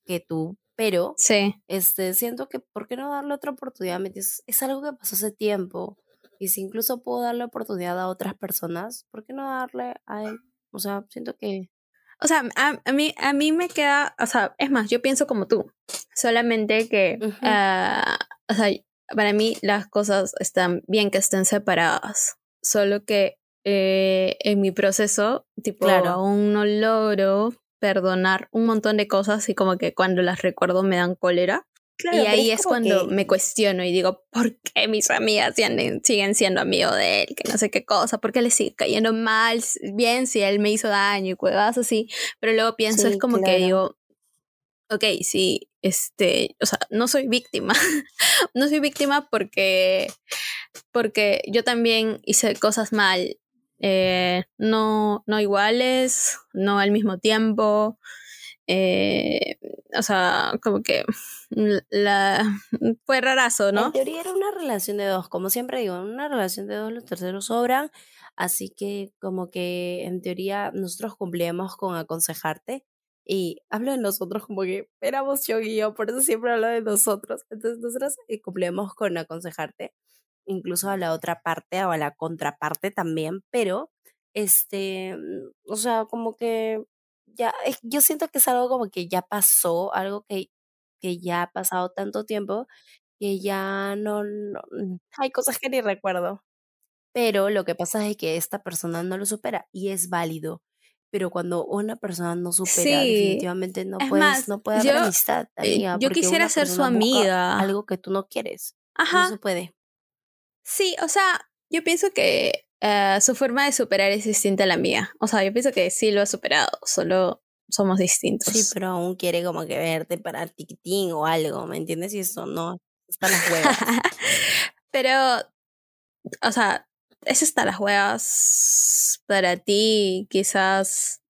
que tú, pero Sí. este, siento que, ¿por qué no darle otra oportunidad? ¿Me entiendes? Es algo que pasó hace tiempo. Y si incluso puedo darle oportunidad a otras personas, ¿por qué no darle a él? O sea, siento que... O sea, a, a mí, a mí me queda, o sea, es más, yo pienso como tú, solamente que, Ujú. ah, o sea, para mí las cosas están bien que estén separadas, solo que eh, en mi proceso, tipo, Claro. aún no logro perdonar un montón de cosas y como que cuando las recuerdo me dan cólera. y ahí es, cuando me cuestiono y digo, ¿por qué mis amigas siguen, siendo amigos de él? Que no sé qué cosa, ¿por qué le sigue cayendo mal? Bien, si él me hizo daño y cosas así, pero luego pienso, Sí, es como que digo, ok, sí, este, o sea, no soy víctima, no soy víctima porque, porque yo también hice cosas mal, eh, no, no iguales, no al mismo tiempo, eh, o sea, como que la, fue rarazo, ¿no? En teoría era una relación de dos, como siempre digo, en una relación de dos los terceros sobran, así que como que en teoría nosotros cumplíamos con aconsejarte y hablo de nosotros como que éramos yo y yo, por eso siempre hablo de nosotros, entonces nosotros eh, cumplíamos con aconsejarte, incluso a la otra parte o a la contraparte también, pero este, mm, o sea, como que ya, es- yo siento que es algo como que ya pasó, algo que, que ya ha pasado tanto tiempo que ya no, no, mm, hay cosas que ni recuerdo. Pero lo que pasa es que esta persona no lo supera y es válido. Pero cuando una persona no supera, Sí, definitivamente no es puedes, más, no puede haber yo- amistad, eh, amiga, yo quisiera ser su amiga. Algo que tú no quieres. No Ajá, se puede. Sí, o sea, yo pienso que eh, su forma de superar es distinta a la mía. O sea, yo pienso que sí lo ha superado, solo somos distintos. Sí, pero aún quiere como que verte para tiquitín o algo, ¿me entiendes? Y eso no, están las huevas. Pero, o sea, eso está las huevas para ti, quizás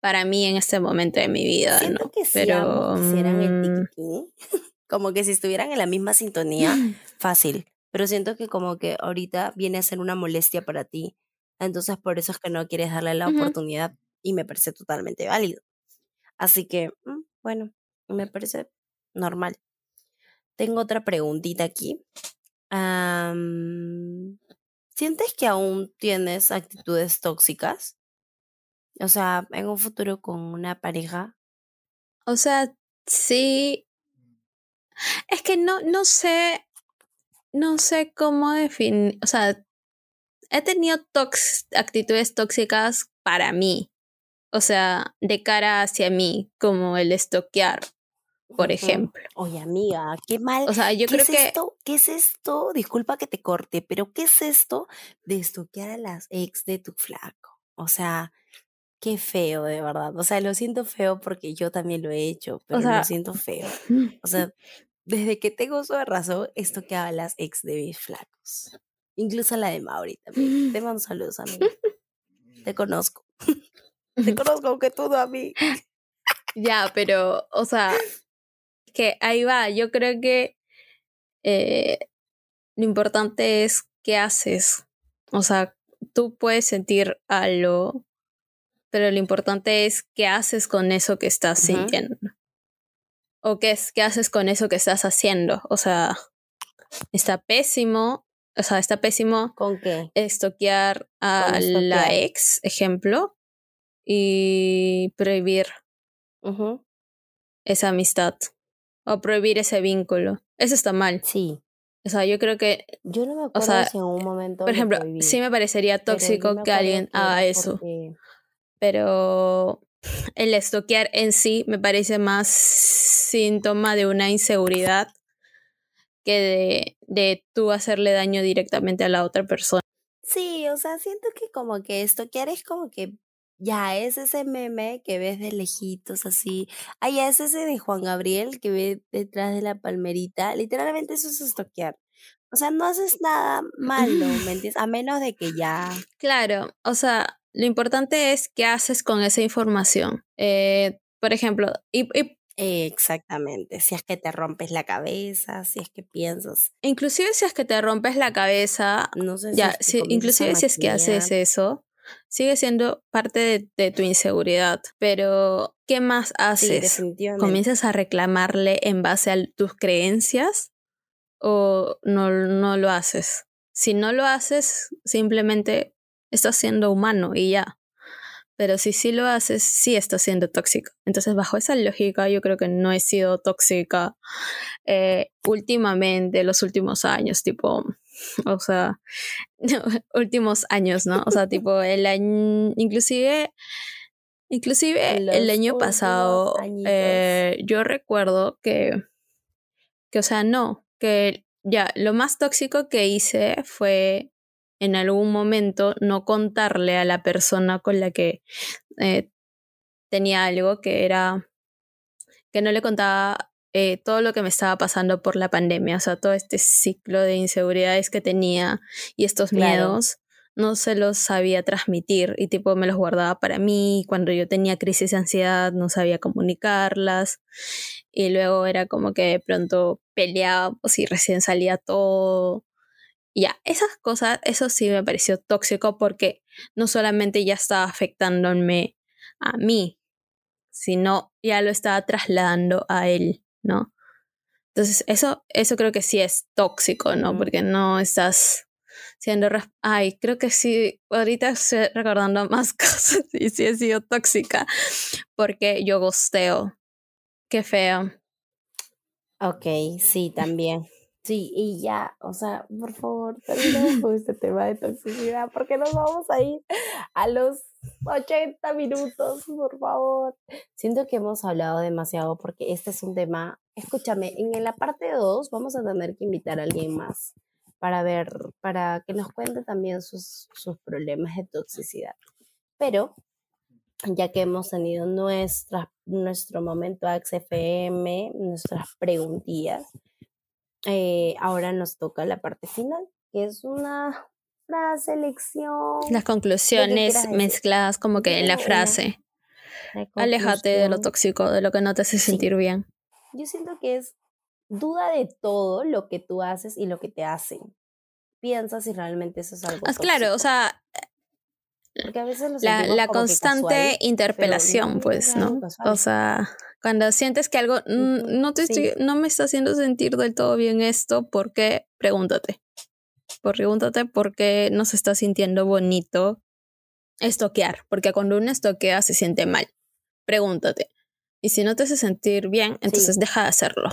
para mí en este momento de mi vida, Siento ¿no? que si Pero, hicieran el mm, tiquitín, como que si estuvieran en la misma sintonía, fácil. Pero siento que como que ahorita viene a ser una molestia para ti. Entonces por eso es que no quieres darle la oportunidad y me parece totalmente válido. Así que, mm, bueno, me parece normal. Tengo otra preguntita aquí. ¿Sientes que aún tienes actitudes tóxicas? O sea, en un futuro con una pareja. O sea, sí. Es que no, no sé. No sé cómo definir. O sea, he tenido tox- actitudes tóxicas para mí. O sea, de cara hacia mí, como el estoquear, por ejemplo. Oye, amiga, qué mal. O sea, yo ¿Qué creo es que. esto? ¿Qué es esto? Disculpa que te corte, pero ¿qué es esto de estoquear a las ex de tu flaco? O sea, qué feo, de verdad. O sea, lo siento feo porque yo también lo he hecho, pero sea, lo siento feo. O sea, desde que tengo uso de razón, estoqueaba a las ex de mis flacos. Incluso a la de Mauri también. Te mando saludos, amiga. Te conozco. Te conozco aunque tú no a mí. Ya, pero, o sea, que ahí va. Yo creo que eh, lo importante es qué haces. O sea, tú puedes sentir algo, pero lo importante es qué haces con eso que estás sintiendo. O qué, es, qué haces con eso que estás haciendo. O sea, está pésimo. O sea, está pésimo ¿Con qué? estoquear a estoquear. la ex, ejemplo, y prohibir esa amistad o prohibir ese vínculo. Eso está mal. Sí. O sea, yo creo que, Yo no me acuerdo sea, si en un momento. por lo ejemplo, prohibí, sí me parecería tóxico me que alguien haga eso, porque- pero el estoquear en sí me parece más síntoma de una inseguridad que de, de tú hacerle daño directamente a la otra persona. Sí, o sea, siento que como que estoquear es como que ya es ese meme que ves de lejitos así. Ah, ya es ese de Juan Gabriel que ve detrás de la palmerita. Literalmente eso es estoquear. O sea, no haces nada malo, ¿me entiendes? A menos de que ya. Claro, o sea, lo importante es qué haces con esa información. Eh, por ejemplo, y, y Exactamente. Si es que te rompes la cabeza, si es que piensas. inclusive si es que te rompes la cabeza, No sé si ya, si- inclusive si es que haces eso, sigue siendo parte de, de tu inseguridad. Pero, ¿qué más Sí, haces? definitivamente. ¿Comienzas a reclamarle en base a tus creencias o no, no lo haces? Si no lo haces, simplemente estás siendo humano y ya. Pero si sí lo haces, sí estás siendo tóxico. Entonces, bajo esa lógica, yo creo que no he sido tóxica eh, últimamente, los últimos años, tipo, o sea, últimos años, ¿no? O sea, tipo, el año, inclusive, inclusive el año pasado, eh, yo recuerdo que, que, o sea, no, que ya, lo más tóxico que hice fue en algún momento no contarle a la persona con la que eh, tenía algo que era que no le contaba eh, todo lo que me estaba pasando por la pandemia, o sea, todo este ciclo de inseguridades que tenía y estos Claro. miedos, no se los sabía transmitir y tipo me los guardaba para mí, cuando yo tenía crisis de ansiedad no sabía comunicarlas y luego era como que de pronto peleábamos y recién salía todo. Ya, esas cosas, eso sí me pareció tóxico porque no solamente ya estaba afectándome a mí, sino ya lo estaba trasladando a él, ¿no? Entonces, eso, eso creo que sí es tóxico, ¿no? Porque no estás siendo... Ay, creo que sí, ahorita estoy recordando más cosas y sí he sido tóxica porque yo gosteo. Qué feo. Ok, sí, también. Sí, y ya, o sea, por favor, terminemos con este tema de toxicidad, porque nos vamos a ir a los 80 minutos, por favor. Siento que hemos hablado demasiado porque este es un tema, escúchame, en la parte 2 vamos a tener que invitar a alguien más para ver, para que nos cuente también sus, sus problemas de toxicidad. Pero, ya que hemos tenido nuestra, nuestro momento AXFM, nuestras preguntillas, eh, ahora nos toca la parte final, que es una frase, lección. Las conclusiones mezcladas como que en la frase. de Aléjate de lo tóxico, de lo que no te hace Sí. sentir bien. Yo siento que es duda de todo lo que tú haces y lo que te hacen. Piensa si realmente eso es algo Ah, claro, o sea, porque a veces lo la, la constante casual, interpelación, no pues, ¿no? casual. O sea, cuando sientes que algo no te sí. estoy- no me está haciendo sentir del todo bien esto, ¿por qué? Pregúntate. Pregúntate por qué no se está sintiendo bonito estoquear, porque cuando uno estoquea se siente mal. Pregúntate. Y si no te hace sentir bien, entonces deja de hacerlo.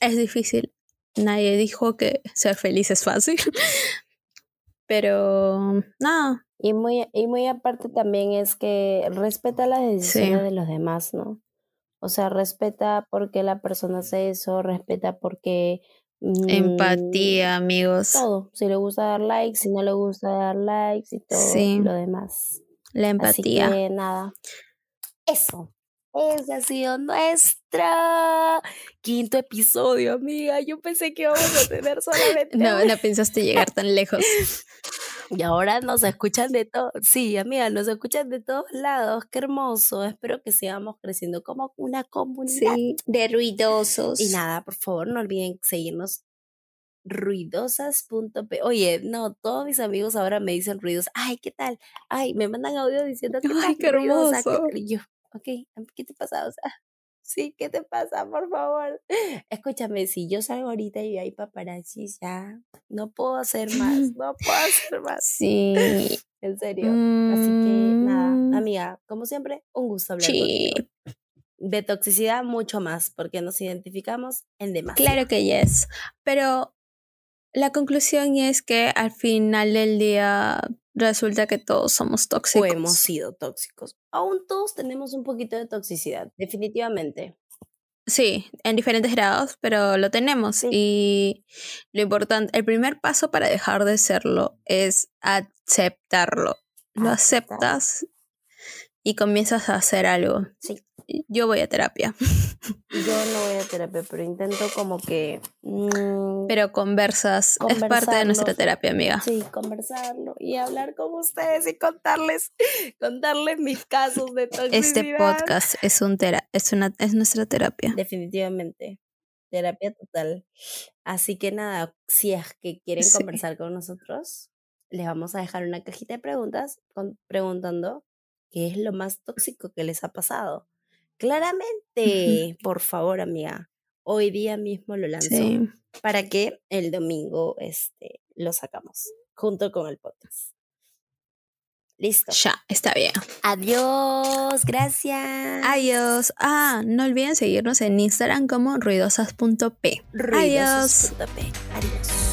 Es difícil. Nadie dijo que ser feliz es fácil. Pero nada, Y muy, y muy aparte también es que respeta las decisiones de los demás, ¿no? O sea, respeta por qué la persona hace eso, respeta por qué... mm, empatía, amigos. Todo. Si le gusta dar likes, si no le gusta dar likes y todo Sí. lo demás. La empatía. Así que nada. Eso. Ese ha sido nuestra quinto episodio, amiga. Yo pensé que íbamos a tener solamente No, no pensaste llegar tan lejos. Y ahora nos escuchan de todo. Sí, amiga, nos escuchan de todos lados. Qué hermoso. Espero que sigamos creciendo como una comunidad. de ruidosos. Y nada, por favor, no olviden seguirnos ruidosas.p. Oye, no, todos mis amigos ahora me dicen ruidos. Ay, ¿qué tal? Ay, me mandan audio diciendo que Ay, qué hermoso. yo, ok, ¿qué te pasa? O sea, sí, ¿qué te pasa? Por favor. Escúchame, si yo salgo ahorita y hay paparazzis, ya no puedo hacer más, no puedo hacer más. Sí. En serio. Así que Mm, nada, amiga, como siempre, un gusto hablar Sí. contigo. De toxicidad mucho más, porque nos identificamos en demás. Claro que yes. Pero la conclusión es que al final del día resulta que todos somos O tóxicos. hemos sido tóxicos. Aún todos tenemos un poquito de toxicidad, definitivamente. Sí, en diferentes grados, pero lo tenemos. Sí. Y lo importante, el primer paso para dejar de serlo es aceptarlo. Lo aceptas y comienzas a hacer algo. Sí. Yo voy a terapia, Yo no voy a terapia, pero intento como que... mm, pero conversas, es parte de nuestra terapia, amiga. Sí, conversarlo y hablar con ustedes y contarles, contarles mis casos de toxicidad. Este podcast es un tera es una es nuestra terapia. Definitivamente. Terapia total. Así que nada, si es que quieren Sí. conversar con nosotros, les vamos a dejar una cajita de preguntas con- preguntando qué es lo más tóxico que les ha pasado. Claramente, por favor, amiga. Hoy día mismo lo lanzo Sí. para que el domingo este, lo sacamos junto con el podcast. Listo. Ya, está bien. Adiós, gracias. Adiós. Ah, no olviden seguirnos en Instagram como ruidosas.p. Adiós. Ruidosos.p. Adiós.